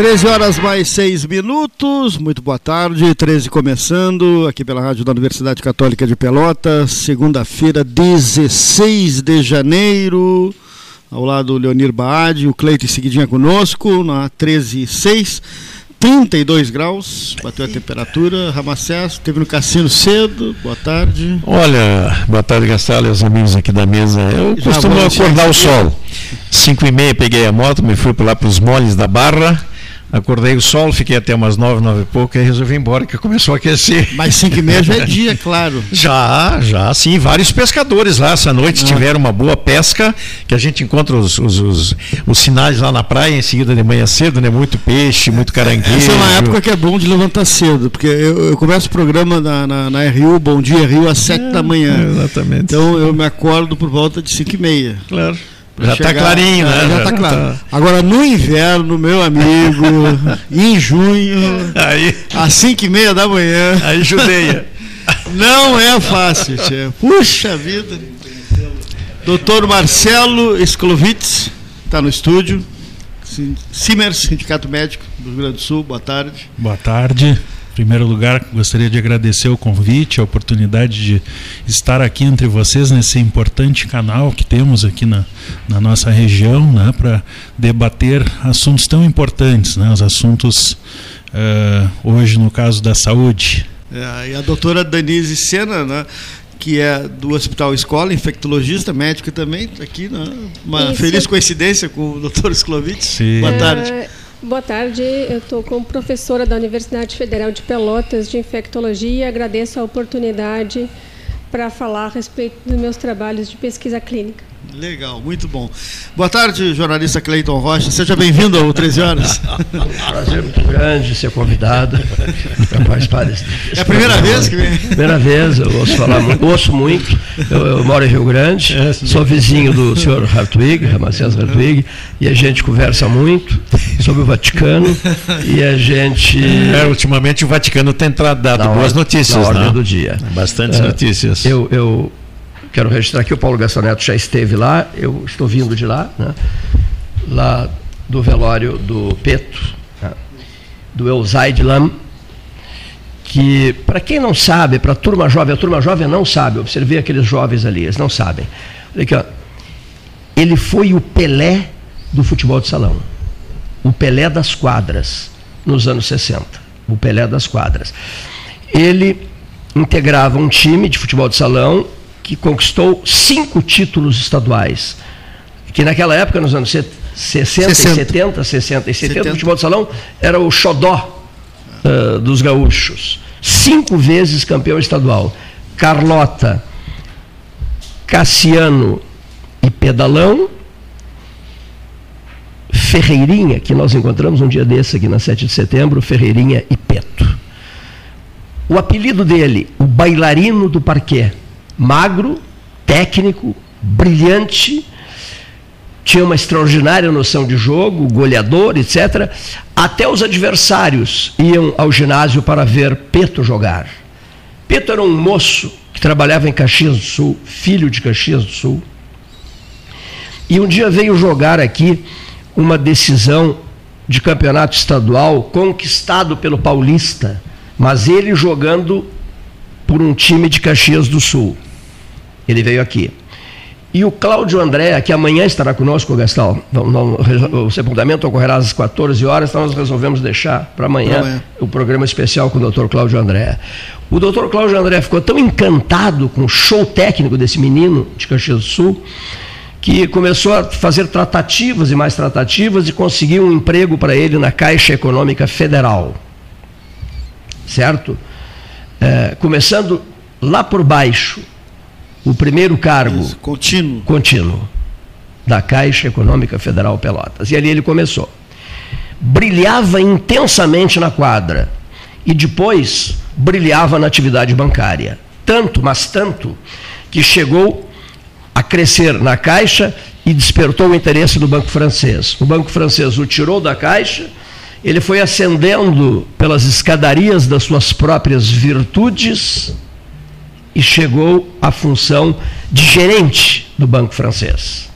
13 horas mais 6 minutos, muito boa tarde, 13 começando, aqui pela Rádio da Universidade Católica de Pelotas, segunda-feira, 16 de janeiro, ao lado do Leonir Baade, o Cleito em seguidinha conosco, na 13 e 6, 32 graus, bateu a temperatura, Ramacés, teve no cassino cedo, boa tarde. Olha, boa tarde Gastalo e os amigos aqui da mesa, eu Já costumo acordar o sol, 5 e meia peguei a moto, me fui lá para os moles da Barra, Acordei o sol, fiquei até umas nove, nove e pouco, e resolvi ir embora, que começou a aquecer. Mas cinco e meia já é dia, claro. Já, já, sim. Vários pescadores lá essa noite ah. tiveram uma boa pesca, que a gente encontra os, os, os, os, sinais lá na praia, em seguida de manhã cedo, né? Muito peixe, muito caranguejo. Essa é uma época que é bom de levantar cedo, porque eu, eu começo o programa na, na, na RU, Bom Dia Rio, às sete é, da manhã. Exatamente. Então eu me acordo por volta de cinco e meia. Claro. Já está clarinho, né? Já está claro. Tá... Agora, no inverno, meu amigo, em junho, aí, às 5 e meia da manhã. Aí judeia. Não é fácil, tia. Puxa vida. Doutor Marcelo Sklovitz está no estúdio. Simers, Sindicato Médico do Rio Grande do Sul, boa tarde. Boa tarde primeiro lugar, gostaria de agradecer o convite, a oportunidade de estar aqui entre vocês nesse importante canal que temos aqui na, na nossa região, né, para debater assuntos tão importantes, né, os assuntos uh, hoje no caso da saúde. É, e a doutora Danise Sena, né, que é do Hospital Escola, infectologista, médica também, tá aqui, né? uma Isso. feliz coincidência com o doutor Sklovitz. Boa tarde. É, Boa tarde, eu estou como professora da Universidade Federal de Pelotas de Infectologia e agradeço a oportunidade para falar a respeito dos meus trabalhos de pesquisa clínica. Legal, muito bom. Boa tarde, jornalista Cleiton Rocha. Seja bem-vindo ao 13 Horas. Prazer muito grande ser convidado para participar desse. É a primeira programa. vez que vem? Primeira vez, eu ouço falar muito, ouço muito. Eu, eu moro em Rio Grande, é, sou vizinho do senhor Hartwig, Ramacés Hartwig, e a gente conversa muito sobre o Vaticano e a gente. É, ultimamente o Vaticano tem dado boas notícias. Na ordem né? do dia. Bastante é, notícias. Eu, eu Quero registrar que o Paulo Gastão Neto já esteve lá, eu estou vindo de lá, né? lá do velório do Peto, né? do Elzaid Lam, que, para quem não sabe, para a turma jovem, a turma jovem não sabe, observei aqueles jovens ali, eles não sabem. Olha aqui, ó. Ele foi o Pelé do futebol de salão, o Pelé das quadras, nos anos 60, o Pelé das quadras. Ele integrava um time de futebol de salão que conquistou cinco títulos estaduais. Que naquela época, nos anos 60, 60. e 70, 60 e 70, 70. o futebol de salão era o xodó uh, dos gaúchos. Cinco vezes campeão estadual. Carlota, Cassiano e Pedalão. Ferreirinha, que nós encontramos um dia desse aqui na 7 de setembro, Ferreirinha e Peto. O apelido dele, o bailarino do parquet magro, técnico, brilhante, tinha uma extraordinária noção de jogo, goleador, etc. Até os adversários iam ao ginásio para ver Peto jogar. Peto era um moço que trabalhava em Caxias do Sul, filho de Caxias do Sul. E um dia veio jogar aqui uma decisão de campeonato estadual conquistado pelo Paulista, mas ele jogando por um time de Caxias do Sul. Ele veio aqui. E o Cláudio André, que amanhã estará conosco, Gastão, o sepultamento ocorrerá às 14 horas, então nós resolvemos deixar para amanhã, amanhã, o programa especial com o doutor Cláudio André. O doutor Cláudio André ficou tão encantado com o show técnico desse menino de Caxias do Sul, que começou a fazer tratativas e mais tratativas e conseguiu um emprego para ele na Caixa Econômica Federal. Certo? É, começando lá por baixo, o primeiro cargo Isso, contínuo. contínuo da Caixa Econômica Federal Pelotas. E ali ele começou. Brilhava intensamente na quadra e depois brilhava na atividade bancária. Tanto, mas tanto, que chegou a crescer na Caixa e despertou o interesse do Banco Francês. O Banco Francês o tirou da Caixa, ele foi ascendendo pelas escadarias das suas próprias virtudes e chegou à função de gerente do Banco Francês.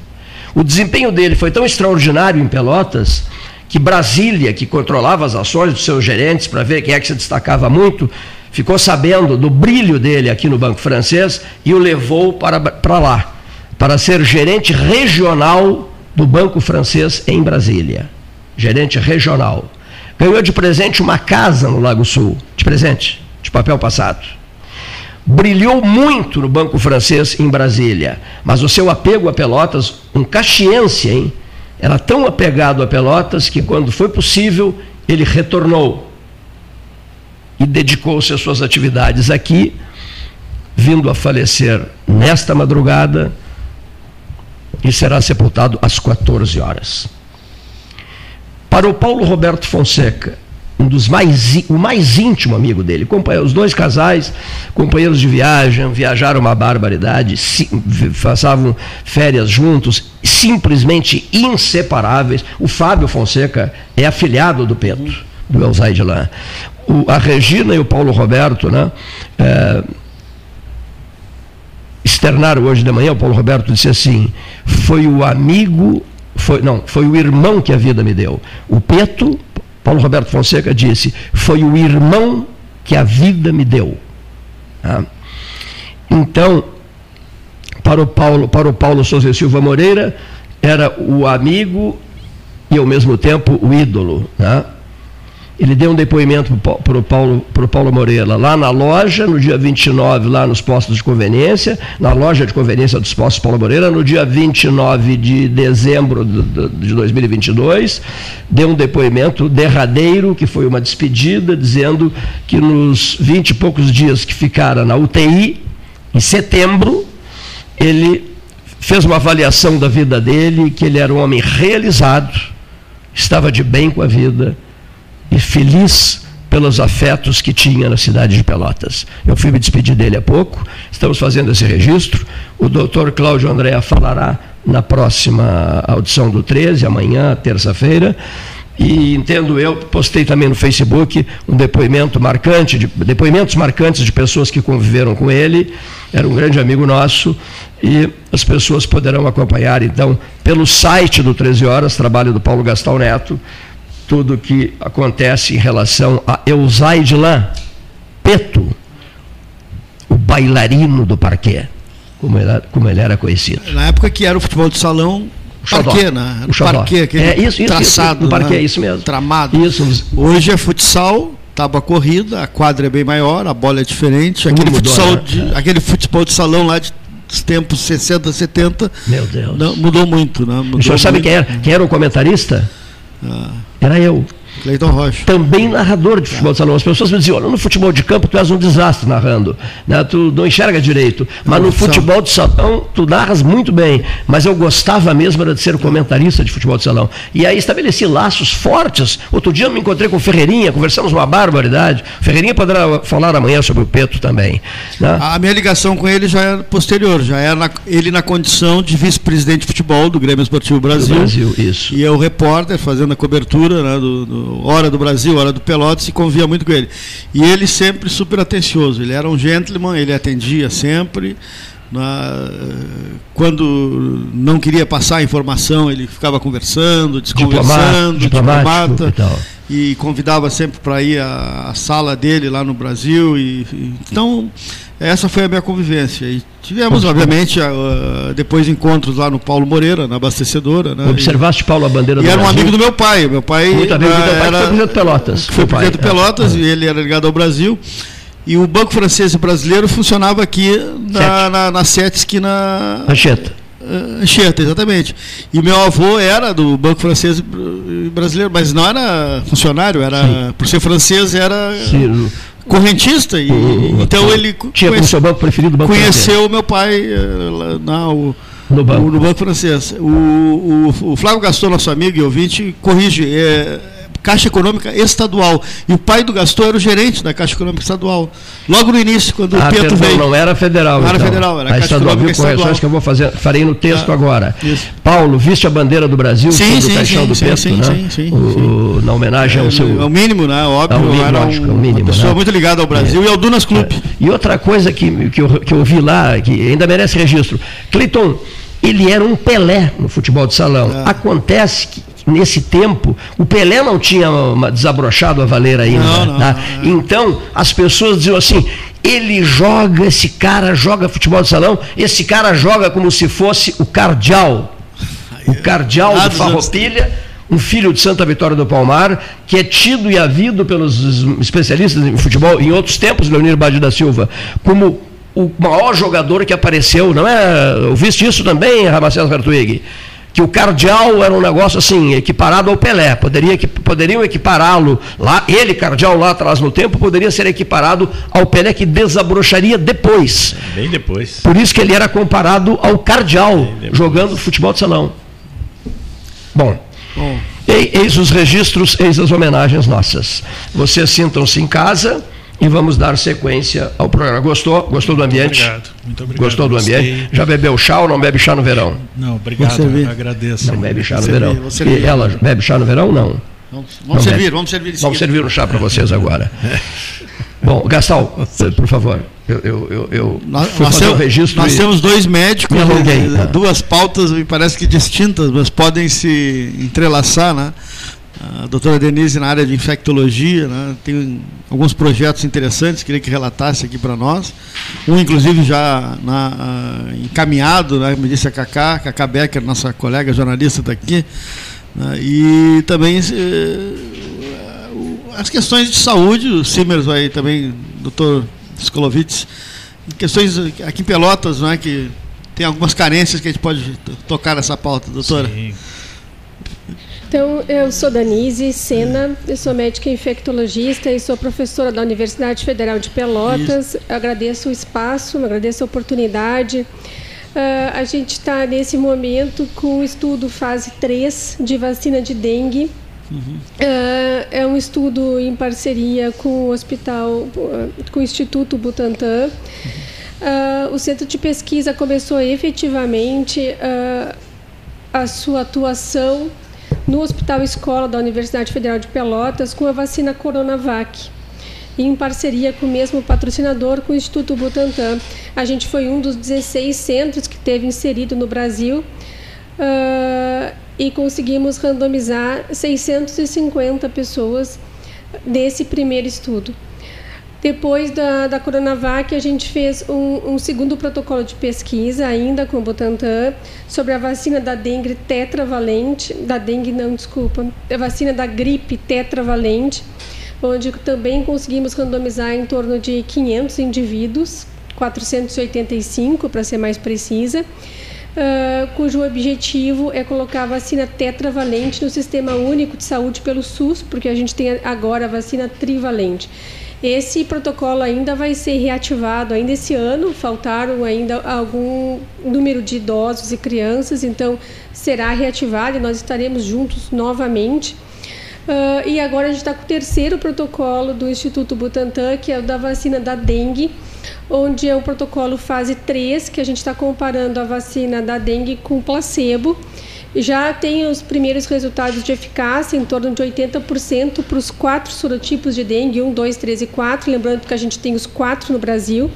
O desempenho dele foi tão extraordinário em Pelotas que Brasília, que controlava as ações dos seus gerentes para ver quem é que se destacava muito, ficou sabendo do brilho dele aqui no Banco Francês e o levou para, para lá, para ser gerente regional do Banco Francês em Brasília. Gerente regional. Ganhou de presente uma casa no Lago Sul, de presente, de papel passado. Brilhou muito no Banco Francês em Brasília, mas o seu apego a Pelotas, um caxiense, hein? Era tão apegado a Pelotas que, quando foi possível, ele retornou e dedicou-se às suas atividades aqui, vindo a falecer nesta madrugada e será sepultado às 14 horas. Para o Paulo Roberto Fonseca, um dos mais, o mais íntimo amigo dele, os dois casais, companheiros de viagem, viajaram uma barbaridade, passavam férias juntos, simplesmente inseparáveis. O Fábio Fonseca é afilhado do Pedro, do Elzaide lá. O, a Regina e o Paulo Roberto, né? É, externaram hoje de manhã, o Paulo Roberto disse assim: foi o amigo, foi, não, foi o irmão que a vida me deu. O Peto, Paulo Roberto Fonseca disse, foi o irmão que a vida me deu. Ah. Então, para o Paulo, para o Paulo Souza Silva Moreira, era o amigo e ao mesmo tempo o ídolo. Né? Ele deu um depoimento para o Paulo, pro Paulo Moreira lá na loja, no dia 29, lá nos postos de conveniência, na loja de conveniência dos postos Paulo Moreira, no dia 29 de dezembro de 2022. Deu um depoimento derradeiro, que foi uma despedida, dizendo que nos 20 e poucos dias que ficara na UTI, em setembro, ele fez uma avaliação da vida dele, que ele era um homem realizado, estava de bem com a vida e feliz pelos afetos que tinha na cidade de Pelotas. Eu fui me despedir dele há pouco, estamos fazendo esse registro. O doutor Cláudio Andréa falará na próxima audição do 13, amanhã, terça-feira. E entendo eu, postei também no Facebook um depoimento marcante, de, depoimentos marcantes de pessoas que conviveram com ele. Era um grande amigo nosso e as pessoas poderão acompanhar então pelo site do 13 Horas, trabalho do Paulo Gastão Neto, tudo que acontece em relação a Eusaide Lã, Peto, o bailarino do parquet, como ele, como ele era conhecido. Na época que era o futebol de salão, o parquet, né? O, parquet, aquele é, isso, isso, traçado. Isso, o parquet, né? isso mesmo. Tramado. Isso. Hoje é futsal, tábua corrida, a quadra é bem maior, a bola é diferente. Aquele, mudou, futsal né? de, aquele futebol de salão lá de dos tempos 60, 70. Meu Deus. Não, mudou muito, né? Mudou o senhor sabe quem era, quem era o comentarista? Ah. Era eu. Cleiton Rocha. Também narrador de futebol de salão. As pessoas me diziam, olha, no futebol de campo tu és um desastre narrando. Né? Tu não enxerga direito. Mas no futebol de salão tu narras muito bem. Mas eu gostava mesmo era de ser comentarista de futebol de salão. E aí estabeleci laços fortes. Outro dia eu me encontrei com o Ferreirinha, conversamos uma barbaridade. Ferreirinha poderá falar amanhã sobre o Peto também. Né? A minha ligação com ele já é posterior, já era na, ele na condição de vice-presidente de futebol do Grêmio Esportivo Brasil. Do Brasil, isso. E eu repórter fazendo a cobertura né, do, do hora do Brasil, hora do Pelotas, e convia muito com ele. E ele sempre super atencioso, ele era um gentleman, ele atendia sempre. Na, quando não queria passar a informação, ele ficava conversando, desconversando, diplomata, diplomata e, e, convidava sempre para ir à, à, sala dele lá no Brasil. E, e, então, essa foi a minha convivência. E tivemos, obviamente, uh, depois encontros lá no Paulo Moreira, na abastecedora. Né? Observaste, Paulo, a bandeira do E era um amigo do meu pai. Meu pai Muito amigo do meu pai, era, foi presidente do Pelotas. Foi presidente do Pelotas, é. e ele era ligado ao Brasil. E o Banco Francês e Brasileiro funcionava aqui na, na, na Sete na Anchieta. Uh, Anchieta, exatamente. E meu avô era do Banco Francês Brasileiro, mas não era funcionário, era Sim. por ser francês era Sim correntista e o, então ele tinha conhece, seu banco preferido banco conheceu francês. meu pai eh, na, o, no, banco. O, no banco francês o, o, o Flávio Gaston nosso amigo e ouvinte corrige é, Caixa Econômica Estadual. E o pai do Gaston era o gerente da Caixa Econômica Estadual. Logo no início, quando ah, o Pedro veio. Não era federal. Não então. era federal, era a Caixa estadual, Econômica viu Estadual. que eu vou fazer, farei no texto ah, agora. Isso. Paulo, viste a bandeira do Brasil sim, sim, caixão sim, do sim, né? sim, sim, o, Na homenagem ao seu. É o mínimo, né? Óbvio. É o mínimo, era um, é o mínimo, uma pessoa né? muito ligada ao Brasil é. e ao Dunas Club. É. E outra coisa que, que, eu, que eu vi lá, que ainda merece registro. Cleiton, ele era um Pelé no futebol de salão. É. Acontece que nesse tempo, o Pelé não tinha desabrochado a valer ainda. Não, não, tá? não, então, as pessoas diziam assim: ele joga, esse cara joga futebol de salão, esse cara joga como se fosse o cardeal. O cardeal do Farroupilha, um filho de Santa Vitória do Palmar, que é tido e havido pelos especialistas em futebol em outros tempos, Leonir Bade da Silva, como o maior jogador que apareceu, não é? Ouviste isso também, Ramacés Hartwig? Que o cardeal era um negócio assim, equiparado ao Pelé. Poderia, poderiam equipará-lo lá, ele, cardeal, lá atrás no tempo, poderia ser equiparado ao Pelé que desabrocharia depois. Bem depois. Por isso que ele era comparado ao cardeal, jogando futebol de salão. Bom. Bom. Eis os registros, eis as homenagens nossas. Vocês sintam-se em casa e vamos dar sequência ao programa. Gostou? Gostou do ambiente? Muito obrigado. Muito obrigado. Gostou do ambiente? Gostei. Já bebeu chá ou não bebe chá no verão? Não, obrigado. Agradeço. Não bebe chá no verão. E ela bebe chá no verão? Não. Vamos, vamos servir, bebe. vamos servir. Vamos servir um chá para vocês agora. Bom, Gastal, por favor. Eu, eu, eu, eu nós, temos, registro nós e... temos dois médicos, duas pautas, me parece que distintas, mas podem se entrelaçar, né? A doutora Denise na área de infectologia, né, tem alguns projetos interessantes, queria que relatasse aqui para nós. Um, inclusive, já na, uh, encaminhado, né, como disse a Cacá, Cacá Becker, nossa colega jornalista está aqui. Né, e também uh, as questões de saúde, o Simers vai também, doutor Skolovitz, questões aqui em Pelotas, não é, que tem algumas carências que a gente pode tocar nessa pauta, doutora. Sim. Então, eu sou Danise Sena, eu sou médica infectologista e sou professora da Universidade Federal de Pelotas. Agradeço o espaço, agradeço a oportunidade. Uh, a gente está nesse momento com o estudo fase 3 de vacina de dengue. Uhum. Uh, é um estudo em parceria com o hospital, com o Instituto Butantan. Uhum. Uh, o centro de pesquisa começou efetivamente a sua atuação no Hospital Escola da Universidade Federal de Pelotas com a vacina Coronavac. em parceria com o mesmo patrocinador, com o Instituto Butantan. A gente foi um dos 16 centros que teve inserido no Brasil uh, e conseguimos randomizar 650 pessoas nesse primeiro estudo. Depois da, da Coronavac, a gente fez um, um, segundo protocolo de pesquisa, ainda com o Butantan, sobre a vacina da dengue tetravalente, da dengue não, desculpa, a vacina da gripe tetravalente, onde também conseguimos randomizar em torno de 500 indivíduos, 485 para ser mais precisa, uh, cujo objetivo é colocar a vacina tetravalente no Sistema Único de Saúde pelo SUS, porque a gente tem agora a vacina trivalente. Esse protocolo ainda vai ser reativado ainda esse ano, faltaram ainda algum número de idosos e crianças, então será reativado e nós estaremos juntos novamente. Uh, e agora a gente está com o terceiro protocolo do Instituto Butantan, que é o da vacina da dengue, onde é o protocolo fase 3, que a gente está comparando a vacina da dengue com placebo já tem os primeiros resultados de eficácia, em torno de 80% para os quatro sorotipos de dengue, 1, 2, 3 e 4. Lembrando que a gente tem os quatro no Brasil.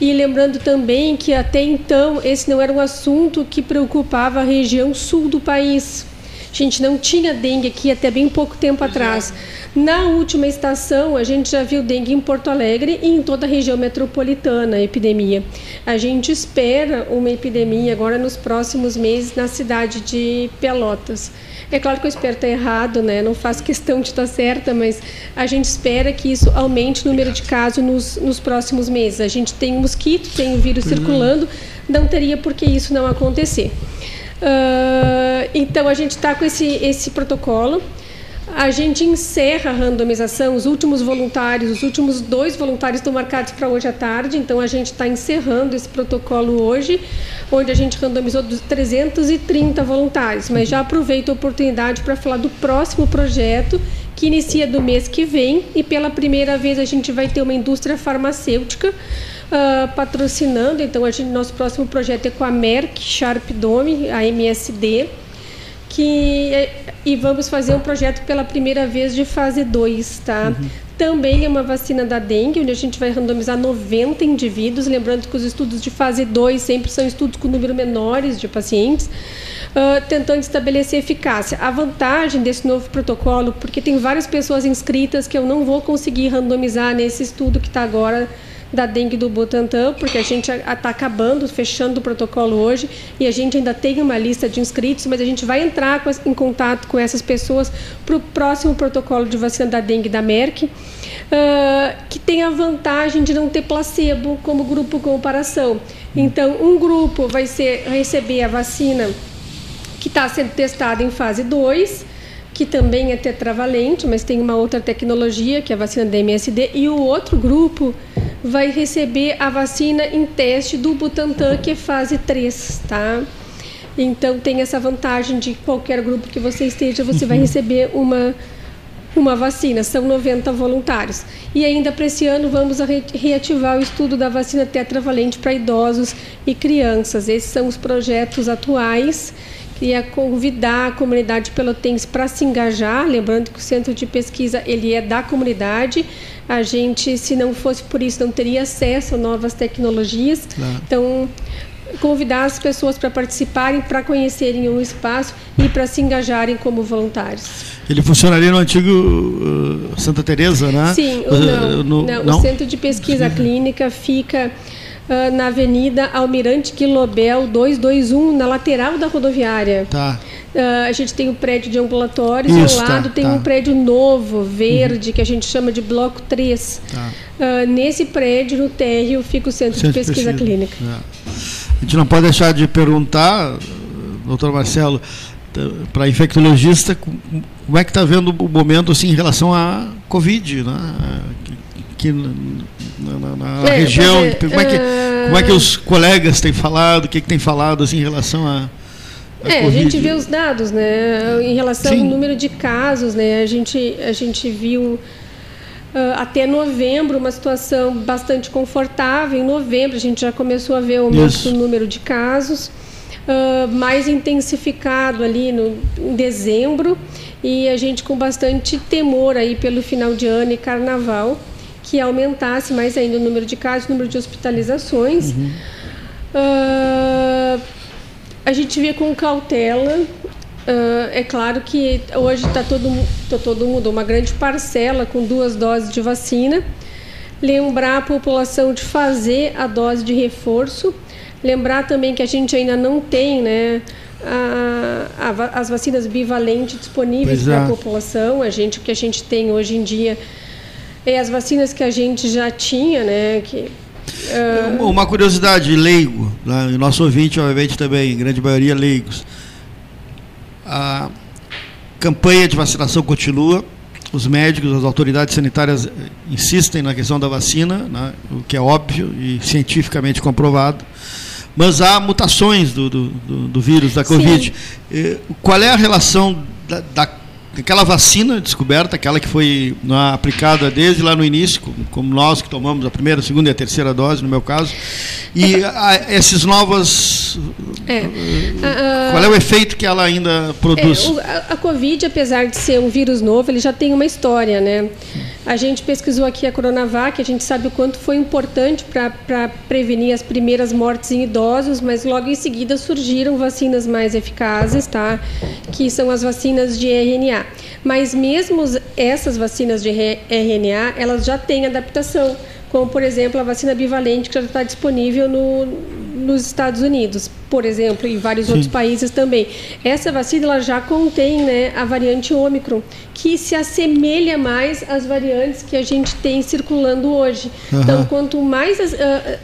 E lembrando também que até então esse não era um assunto que preocupava a região sul do país. A gente não tinha dengue aqui até bem pouco tempo atrás. Na última estação, a gente já viu dengue em Porto Alegre e em toda a região metropolitana, a epidemia. A gente espera uma epidemia agora nos próximos meses na cidade de Pelotas. É claro que eu espero estar errado, né? não faço questão de estar certa, mas a gente espera que isso aumente o número de casos nos, nos próximos meses. A gente tem um mosquito, tem o um vírus circulando, não teria por que isso não acontecer. Uh, então, a gente está com esse, esse protocolo. A gente encerra a randomização, os últimos voluntários, os últimos dois voluntários estão marcados para hoje à tarde, então a gente está encerrando esse protocolo hoje, onde a gente randomizou 330 voluntários. Mas já aproveito a oportunidade para falar do próximo projeto, que inicia do mês que vem, e pela primeira vez a gente vai ter uma indústria farmacêutica uh, patrocinando. Então, a gente, nosso próximo projeto é com a Merck Sharp Dome, a MSD que e vamos fazer um projeto pela primeira vez de fase 2, tá? Uhum. Também é uma vacina da dengue, onde a gente vai randomizar 90 indivíduos, lembrando que os estudos de fase 2 sempre são estudos com número menores de pacientes. uh, tentando estabelecer eficácia. A vantagem desse novo protocolo, porque tem várias pessoas inscritas que eu não vou conseguir randomizar nesse estudo que está agora da dengue do Butantan, porque a gente está acabando, fechando o protocolo hoje, e a gente ainda tem uma lista de inscritos, mas a gente vai entrar com, em contato com essas pessoas para o próximo protocolo de vacina da dengue da Merck, uh, que tem a vantagem de não ter placebo como grupo comparação. Então, um grupo vai ser, receber a vacina que está sendo testada em fase 2, que também é tetravalente, mas tem uma outra tecnologia, que é a vacina da MSD, e o outro grupo vai receber a vacina em teste do Butantan, que é fase 3, tá? Então tem essa vantagem de qualquer grupo que você esteja, você vai receber uma uma vacina, são 90 voluntários. E ainda para esse ano vamos reativar o estudo da vacina tetravalente para idosos e crianças. Esses são os projetos atuais Queria convidar a comunidade pelotense para se engajar, lembrando que o centro de pesquisa ele é da comunidade. A gente, se não fosse por isso, não teria acesso a novas tecnologias. Claro. Então, convidar as pessoas para participarem, para conhecerem o espaço e para se engajarem como voluntários. Ele funcionaria no antigo uh, Santa Teresa, né? Sim, uh, não, no, não, não, O Centro de Pesquisa Clínica fica uh, na Avenida Almirante Quilobel 221, na lateral da rodoviária. Tá. Uh, a gente tem um prédio de ambulatórios Isso, ao lado tá, tem tá. um prédio novo, verde, uhum. que a gente chama de Bloco 3. Tá. Uh, nesse prédio, no térreo, fica o Centro, Centro de Pesquisa, Pesquisa. Clínica. É. A gente não pode deixar de perguntar, doutor Marcelo, para infectologista, como é que está vendo o momento assim, em relação à Covid, né? Aqui na, na, na é, região? como, é que, como é que os colegas têm falado? O que, que tem falado assim, em relação a. a é, COVID? a gente vê os dados, né? Em relação Sim. ao número de casos, né? A gente, a gente viu Uh, até novembro uma situação bastante confortável. Em novembro a gente já começou a ver o aumento do número de casos, uh, mais intensificado ali no, em dezembro e a gente com bastante temor aí pelo final de ano e carnaval que aumentasse mais ainda o número de casos, o número de hospitalizações. Uhum. Uh, a gente vê com cautela. Uh, é claro que hoje está todo, tá todo mundo, uma grande parcela com duas doses de vacina. Lembrar a população de fazer a dose de reforço. Lembrar também que a gente ainda não tem né, a, a, as vacinas bivalentes disponíveis para a é. população. A gente, o que a gente tem hoje em dia é, as vacinas que a gente já tinha, né? Que, uh... Uma curiosidade, leigo, né? nosso ouvinte, obviamente, também, grande maioria leigos. A campanha de vacinação continua, os médicos, as autoridades sanitárias insistem na questão da vacina, né? o que é óbvio e cientificamente comprovado. Mas há mutações do, do, do, do vírus, da Covid. Sim. Qual é a relação da, da aquela vacina descoberta, aquela que foi né, aplicada desde lá no início, como nós que tomamos a primeira, a segunda e a terceira dose, no meu caso, e a, esses novas. É. Uh, qual é o efeito que ela ainda produz? É, a, a, Covid, apesar de ser um vírus novo, ele já tem uma história, né? A gente pesquisou aqui a Coronavac, a gente sabe o quanto foi importante para prevenir as primeiras mortes em idosos, mas logo em seguida surgiram vacinas mais eficazes, tá? Que são as vacinas de RNA. Mas mesmo essas vacinas de RNA, elas já têm adaptação, como por exemplo a vacina bivalente que já está disponível no, nos Estados Unidos, por exemplo, e vários Sim. outros países também. Essa vacina ela já contém né, a variante Ômicron, que se assemelha mais às variantes que a gente tem circulando hoje. Uhum. Então, quanto mais a,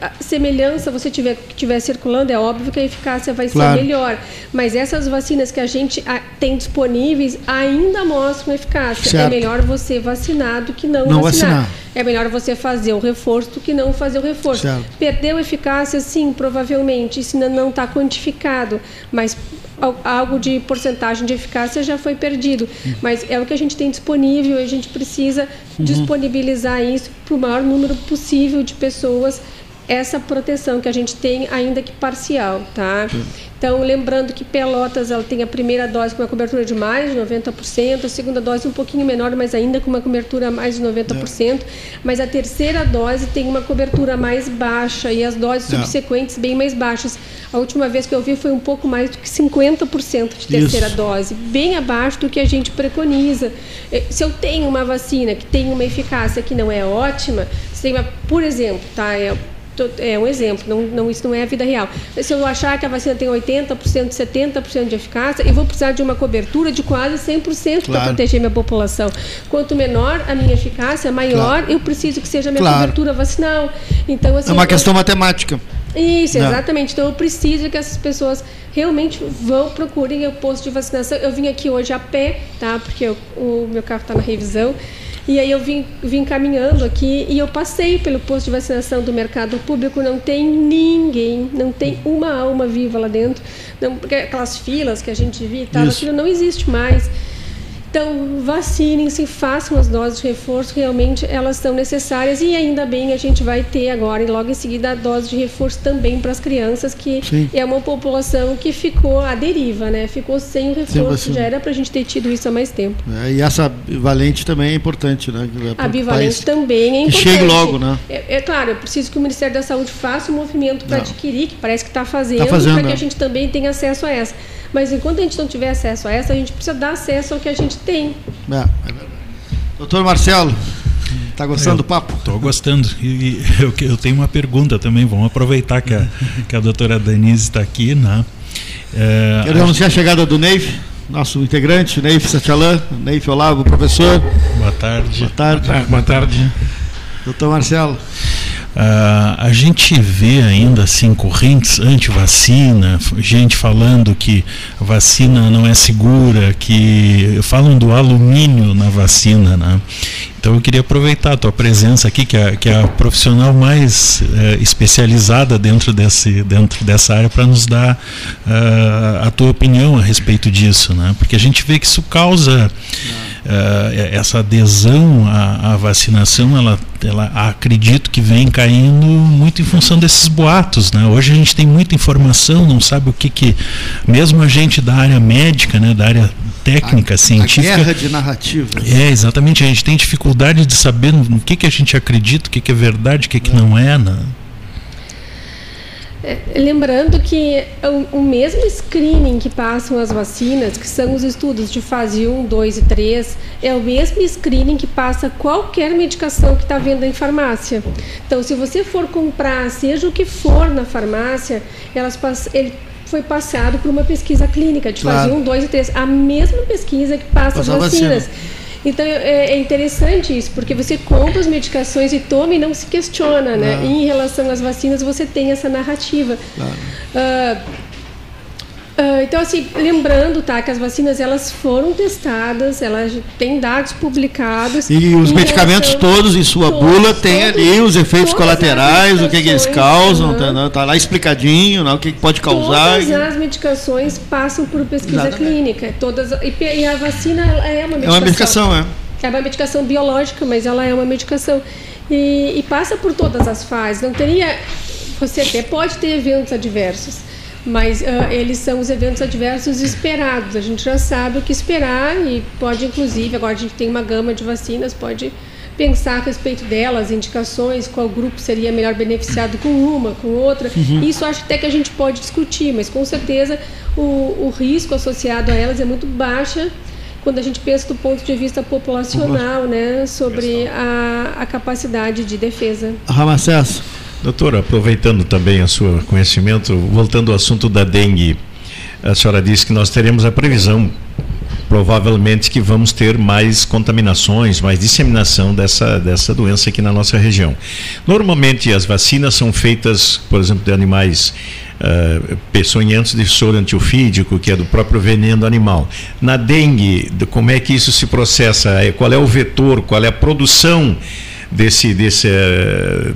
a, a semelhança você tiver, tiver circulando, é óbvio que a eficácia vai claro. ser melhor. Mas essas vacinas que a gente tem disponíveis ainda mostram eficácia. É certo. É melhor você vacinar do que não, não vacinar. vacinar. É melhor você fazer o reforço do que não fazer o reforço. Certo. Perdeu eficácia, sim, provavelmente. Isso ainda não está quantificado, mas algo de porcentagem de eficácia já foi perdido. Mas é o que a gente tem disponível e a gente precisa uhum. disponibilizar isso para o maior número possível de pessoas essa proteção que a gente tem, ainda que parcial, tá? Então, lembrando que Pelotas ela tem a primeira dose com uma cobertura de mais de 90%, a segunda dose um pouquinho menor, mas ainda com uma cobertura mais de 90%, é. mas a terceira dose tem uma cobertura mais baixa e as doses é. subsequentes bem mais baixas. A última vez que eu vi foi um pouco mais do que 50% de terceira Isso. dose, bem abaixo do que a gente preconiza. É, se eu tenho uma vacina que tem uma eficácia que não é ótima, se uma, por exemplo, tá, é, é um exemplo, não, não, isso não é a vida real. Se eu achar que a vacina tem 80%, 70% de eficácia, eu vou precisar de uma cobertura de quase 100% claro. para proteger minha população. Quanto menor a minha eficácia, maior claro. eu preciso que seja a minha claro. cobertura vacinal. Então, assim, é uma questão eu... matemática. Isso, não. exatamente. Então eu preciso que essas pessoas realmente vão, procurem o posto de vacinação. Eu vim aqui hoje a pé, tá? Porque eu, o meu carro está na revisão. E aí eu vim, vim caminhando aqui e eu passei pelo posto de vacinação do mercado público, não tem ninguém, não tem uma alma viva lá dentro. Não, porque aquelas filas que a gente via e tal, aquilo não existe mais. Então, vacinem-se, façam as doses de reforço, realmente elas são necessárias e ainda bem a gente vai ter agora, e logo em seguida, a dose de reforço também para as crianças, que Sim. é uma população que ficou à deriva, né? Ficou sem reforço, Sim, já era para a gente ter tido isso há mais tempo. É, e essa bivalente também é importante, né? É a bivalente também é importante. Que chegue logo, né? É, é, claro, eu preciso que o Ministério da Saúde faça um movimento para adquirir, que parece que está fazendo, tá fazendo para que a gente também tenha acesso a essa. Mas enquanto a gente não tiver acesso a essa, a gente precisa dar acesso ao que a gente tem. É, é Doutor Marcelo, está gostando eu do papo? Estou gostando. E, e eu, eu, tenho uma pergunta também. Vamos aproveitar que a, que a doutora Denise está aqui. Né? É, Quero anunciar a chegada do Neif, nosso integrante, Neif Satialan. Neif Olavo, professor. Boa tarde. Boa tarde. Boa tarde. Boa tarde. Doutor Marcelo. Uh, a gente vê ainda assim correntes anti-vacina, gente falando que a vacina não é segura, que falam do alumínio na vacina, né? Então eu queria aproveitar a tua presença aqui, que é, que é a profissional mais é, especializada dentro, desse, dentro dessa área, para nos dar uh, a tua opinião a respeito disso, né? Porque a gente vê que isso causa uh, essa adesão à, à, vacinação, ela, ela acredito que vem caindo muito em função desses boatos, né? Hoje a gente tem muita informação, não sabe o que que, mesmo a gente da área médica, né, da área técnica, a, científica. A guerra de narrativa. É, exatamente. A gente tem dificuldade de saber no que, que a gente acredita, o que, que é verdade, o que, que não é. Né? É, lembrando que o, o, mesmo screening que passam as vacinas, que são os estudos de fase 1, 2 e 3, é o mesmo screening que passa qualquer medicação que está vendo em farmácia. Então, se você for comprar, seja o que for na farmácia, elas ele foi passado por uma pesquisa clínica de claro. fase 1, 2 e 3. A mesma pesquisa que passa as vacinas. Vacina. Então é, é, interessante isso, porque você compra as medicações e toma e não se questiona, né? E em relação às vacinas, você tem essa narrativa. Claro. Uh, Uh, então, assim, lembrando, tá, que as vacinas elas foram testadas, elas têm dados publicados. E os medicamentos todos em sua todos, bula têm ali os efeitos colaterais, o que, que eles causam, uhum. tá, lá explicadinho, né, o que, que pode causar. Todas as medicações passam por pesquisa Exatamente. clínica. Todas, e, e, a vacina é uma medicação. É uma medicação, é. É uma medicação biológica, mas ela é uma medicação. E, e passa por todas as fases. Não teria. Você até pode ter eventos adversos mas uh, eles são os eventos adversos esperados. A gente já sabe o que esperar e pode, inclusive, agora a gente tem uma gama de vacinas, pode pensar a respeito delas, indicações, qual grupo seria melhor beneficiado com uma, com outra. Uhum. Isso acho até que a gente pode discutir, mas com certeza o, o risco associado a elas é muito baixa quando a gente pensa do ponto de vista populacional, né, sobre a, a capacidade de defesa. Ramacés. Doutora, aproveitando também o seu conhecimento, voltando ao assunto da dengue, a senhora disse que nós teremos a previsão, provavelmente, que vamos ter mais contaminações, mais disseminação dessa, dessa doença aqui na nossa região. Normalmente, as vacinas são feitas, por exemplo, de animais uh, peçonhentos de soro antiofídico, que é do próprio veneno animal. Na dengue, como é que isso se processa? Qual é o vetor, qual é a produção desse, desse, uh,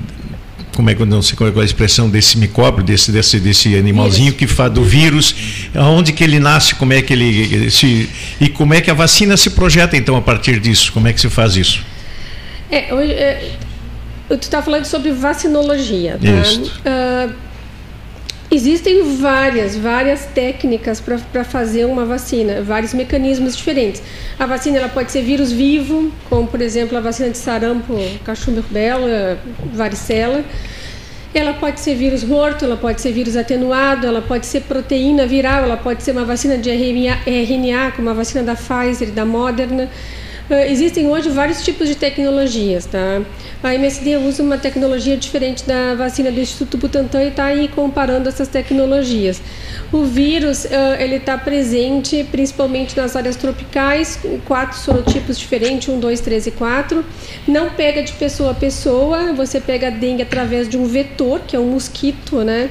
como é que não sei qual é a expressão desse micróbio, desse, desse, desse animalzinho que faz do vírus, aonde que ele nasce, como é que ele se e como é que a vacina se projeta então a partir disso, como é que se faz isso? É, hoje, é, tu está falando sobre vacinologia, tá? Uh, existem várias, várias técnicas para fazer uma vacina, vários mecanismos diferentes. A vacina ela pode ser vírus vivo, como por exemplo a vacina de sarampo, cachumba rubéola, varicela. Ela pode ser vírus morto, ela pode ser vírus atenuado, ela pode ser proteína viral, ela pode ser uma vacina de RNA, como a vacina da Pfizer da Moderna. Uh, existem hoje vários tipos de tecnologias, tá? A MSD usa uma tecnologia diferente da vacina do Instituto Butantan e está aí comparando essas tecnologias. O vírus uh, ele está presente principalmente nas áreas tropicais, quatro sorotipos diferentes, um, dois, três e quatro. Não pega de pessoa a pessoa, você pega a dengue através de um vetor, que é um mosquito, né?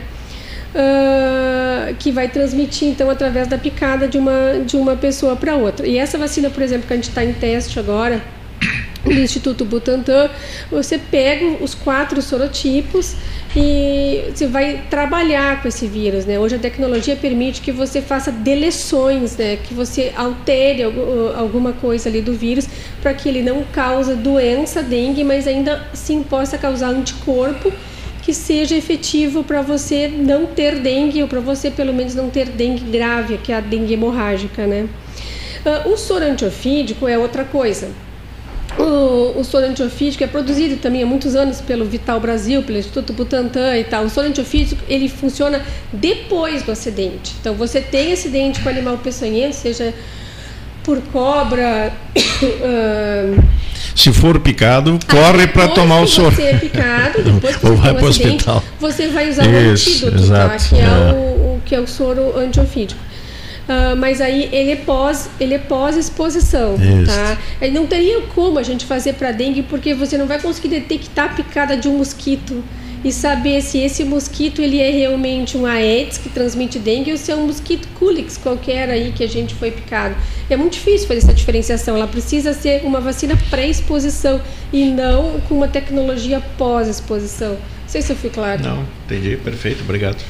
Uh, que vai transmitir então através da picada de uma, de uma pessoa para outra. E essa vacina, por exemplo, que a gente está em teste agora, do Instituto Butantan, você pega os quatro sorotipos e você vai trabalhar com esse vírus, né? Hoje a tecnologia permite que você faça deleções, né? Que você altere alguma coisa ali do vírus para que ele não cause doença, dengue, mas ainda assim possa causar anticorpo que seja efetivo para você não ter dengue ou para você pelo menos não ter dengue grave, que é a dengue hemorrágica, né? Uh, o soro antiofídico é outra coisa. O, o soro antiofídico é produzido também há muitos anos pelo Vital Brasil, pelo Instituto Butantan e tal. O soro antiofídico ele funciona depois do acidente. Então você tem acidente com animal peçonhento, seja por cobra, uh, Se for picado, corre para tomar o soro. Se você é picado, depois que Ou você vai um para o hospital. você vai usar Isso, o antídoto, tá? que, é é. O, que é o soro antiofídico. Ah, mas aí ele é pós, ele é pós exposição, Isso. tá? Aí não teria como a gente fazer para dengue porque você não vai conseguir detectar a picada de um mosquito e saber se esse mosquito ele é realmente um Aedes que transmite dengue ou se é um mosquito Culex qualquer aí que a gente foi picado. É muito difícil fazer essa diferenciação. Ela precisa ser uma vacina pré-exposição e não com uma tecnologia pós-exposição. Não sei se eu fui claro. Não, entendi, perfeito, obrigado.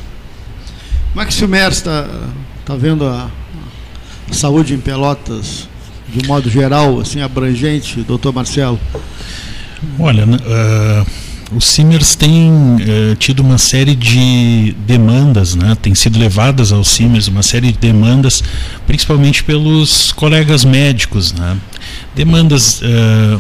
Maxi Mers está tá vendo a, a saúde em Pelotas de modo geral, assim, abrangente, doutor Marcelo? Olha, né, ah, o Simers tem eh, tido uma série de demandas, né? tem sido levadas ao Simers uma série de demandas, principalmente pelos colegas médicos. Né? Demandas, eh,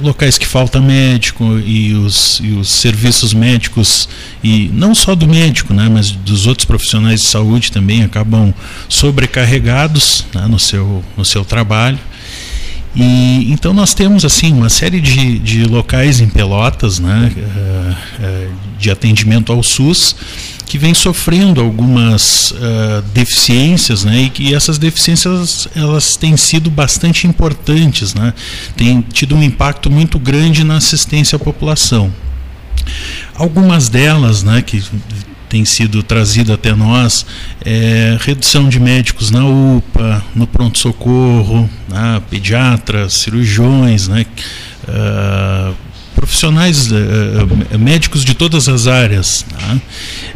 locais que falta médico e os, e os serviços médicos, e não só do médico, né? mas dos outros profissionais de saúde também acabam sobrecarregados né? no, seu, no seu trabalho. E então nós temos assim uma série de, de locais em Pelotas, né, eh, eh, de atendimento ao SUS, que vem sofrendo algumas eh, deficiências, né, e que essas deficiências elas têm sido bastante importantes, né, têm tido um impacto muito grande na assistência à população. Algumas delas, né, que tem sido trazido até nós, é, redução de médicos na UPA, no pronto-socorro, né, pediatras, cirurgiões, né, ah, profissionais, eh, médicos de todas as áreas. né.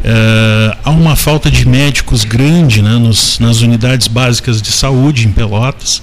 Eh, há uma falta de médicos grande né, nos, nas unidades básicas de saúde em Pelotas.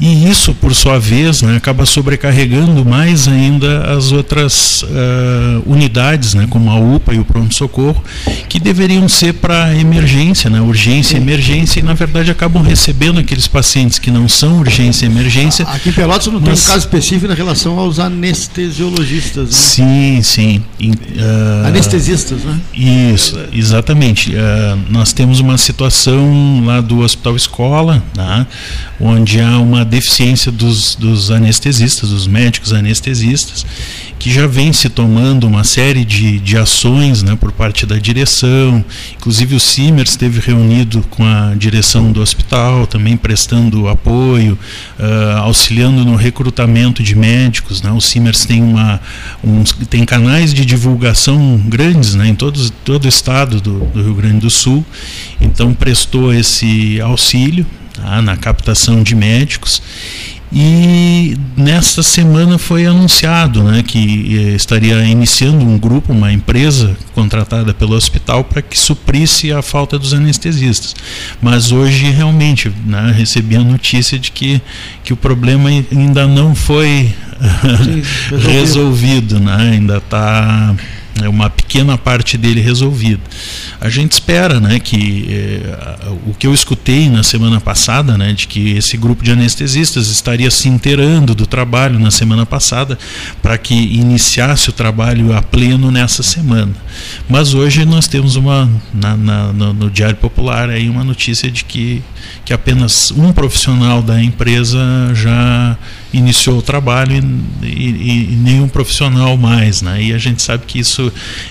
E isso, por sua vez, né, acaba sobrecarregando mais ainda as outras ah, unidades, né, como a UPA e o pronto-socorro, que deveriam ser para emergência, né, urgência e emergência, e na verdade acabam recebendo aqueles pacientes que não são urgência e emergência. Aqui em Pelotas não tem Mas- um caso específico na relação aos anestesiologistas, né? Sim, sim. Em, ah, Anestesistas, né? Isso, exatamente. Eh, nós temos uma situação lá do Hospital Escola, né, onde há uma deficiência dos, dos anestesistas, dos médicos anestesistas, que já vem se tomando uma série de, de ações né, por parte da direção. Inclusive o Simers esteve reunido com a direção do hospital, também prestando apoio, ah, auxiliando no recrutamento de médicos. Né. O Simers tem, uma, uns, tem canais de divulgação grandes né, em todos, todo o estado do, do Rio Grande do Sul, então prestou esse auxílio tá, na captação de médicos. E nesta semana foi anunciado né, que eh, estaria iniciando um grupo, uma empresa contratada pelo hospital para que suprisse a falta dos anestesistas. Mas hoje realmente né, recebi a notícia de que, que o problema ainda não foi resolvido né, ainda está é uma pequena parte dele resolvida. A gente espera, né, que eh, o que eu escutei na semana passada, né, de que esse grupo de anestesistas estaria se inteirando do trabalho na semana passada para que iniciasse o trabalho a pleno nessa semana. Mas hoje nós temos uma na, na, no, no, Diário Popular aí uma notícia de que que apenas um profissional da empresa já iniciou o trabalho e, e, e nenhum profissional mais, né? E a gente sabe que isso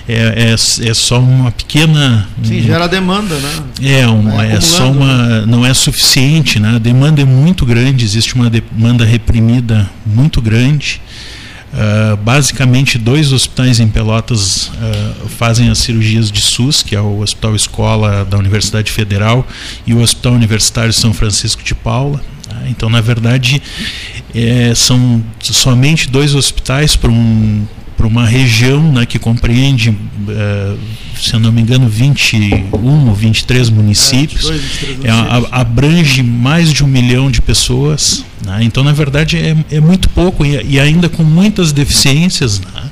é, é, é só uma pequena Sim, gera demanda, né? É, uma, é só uma não é suficiente, né? A demanda é muito grande, existe uma demanda reprimida muito grande. Uh, basicamente, dois hospitais em Pelotas uh, fazem as cirurgias de SUS, que é o Hospital Escola da Universidade Federal e o Hospital Universitário São Francisco de Paula. Uh, então, na verdade, é, são somente dois hospitais para um, uma região né, que compreende, se eu não me engano, 21 ou 23 municípios. É, abrange mais de um milhão de pessoas. Né? Então, na verdade, é, é muito pouco e, e, ainda com muitas deficiências. Né?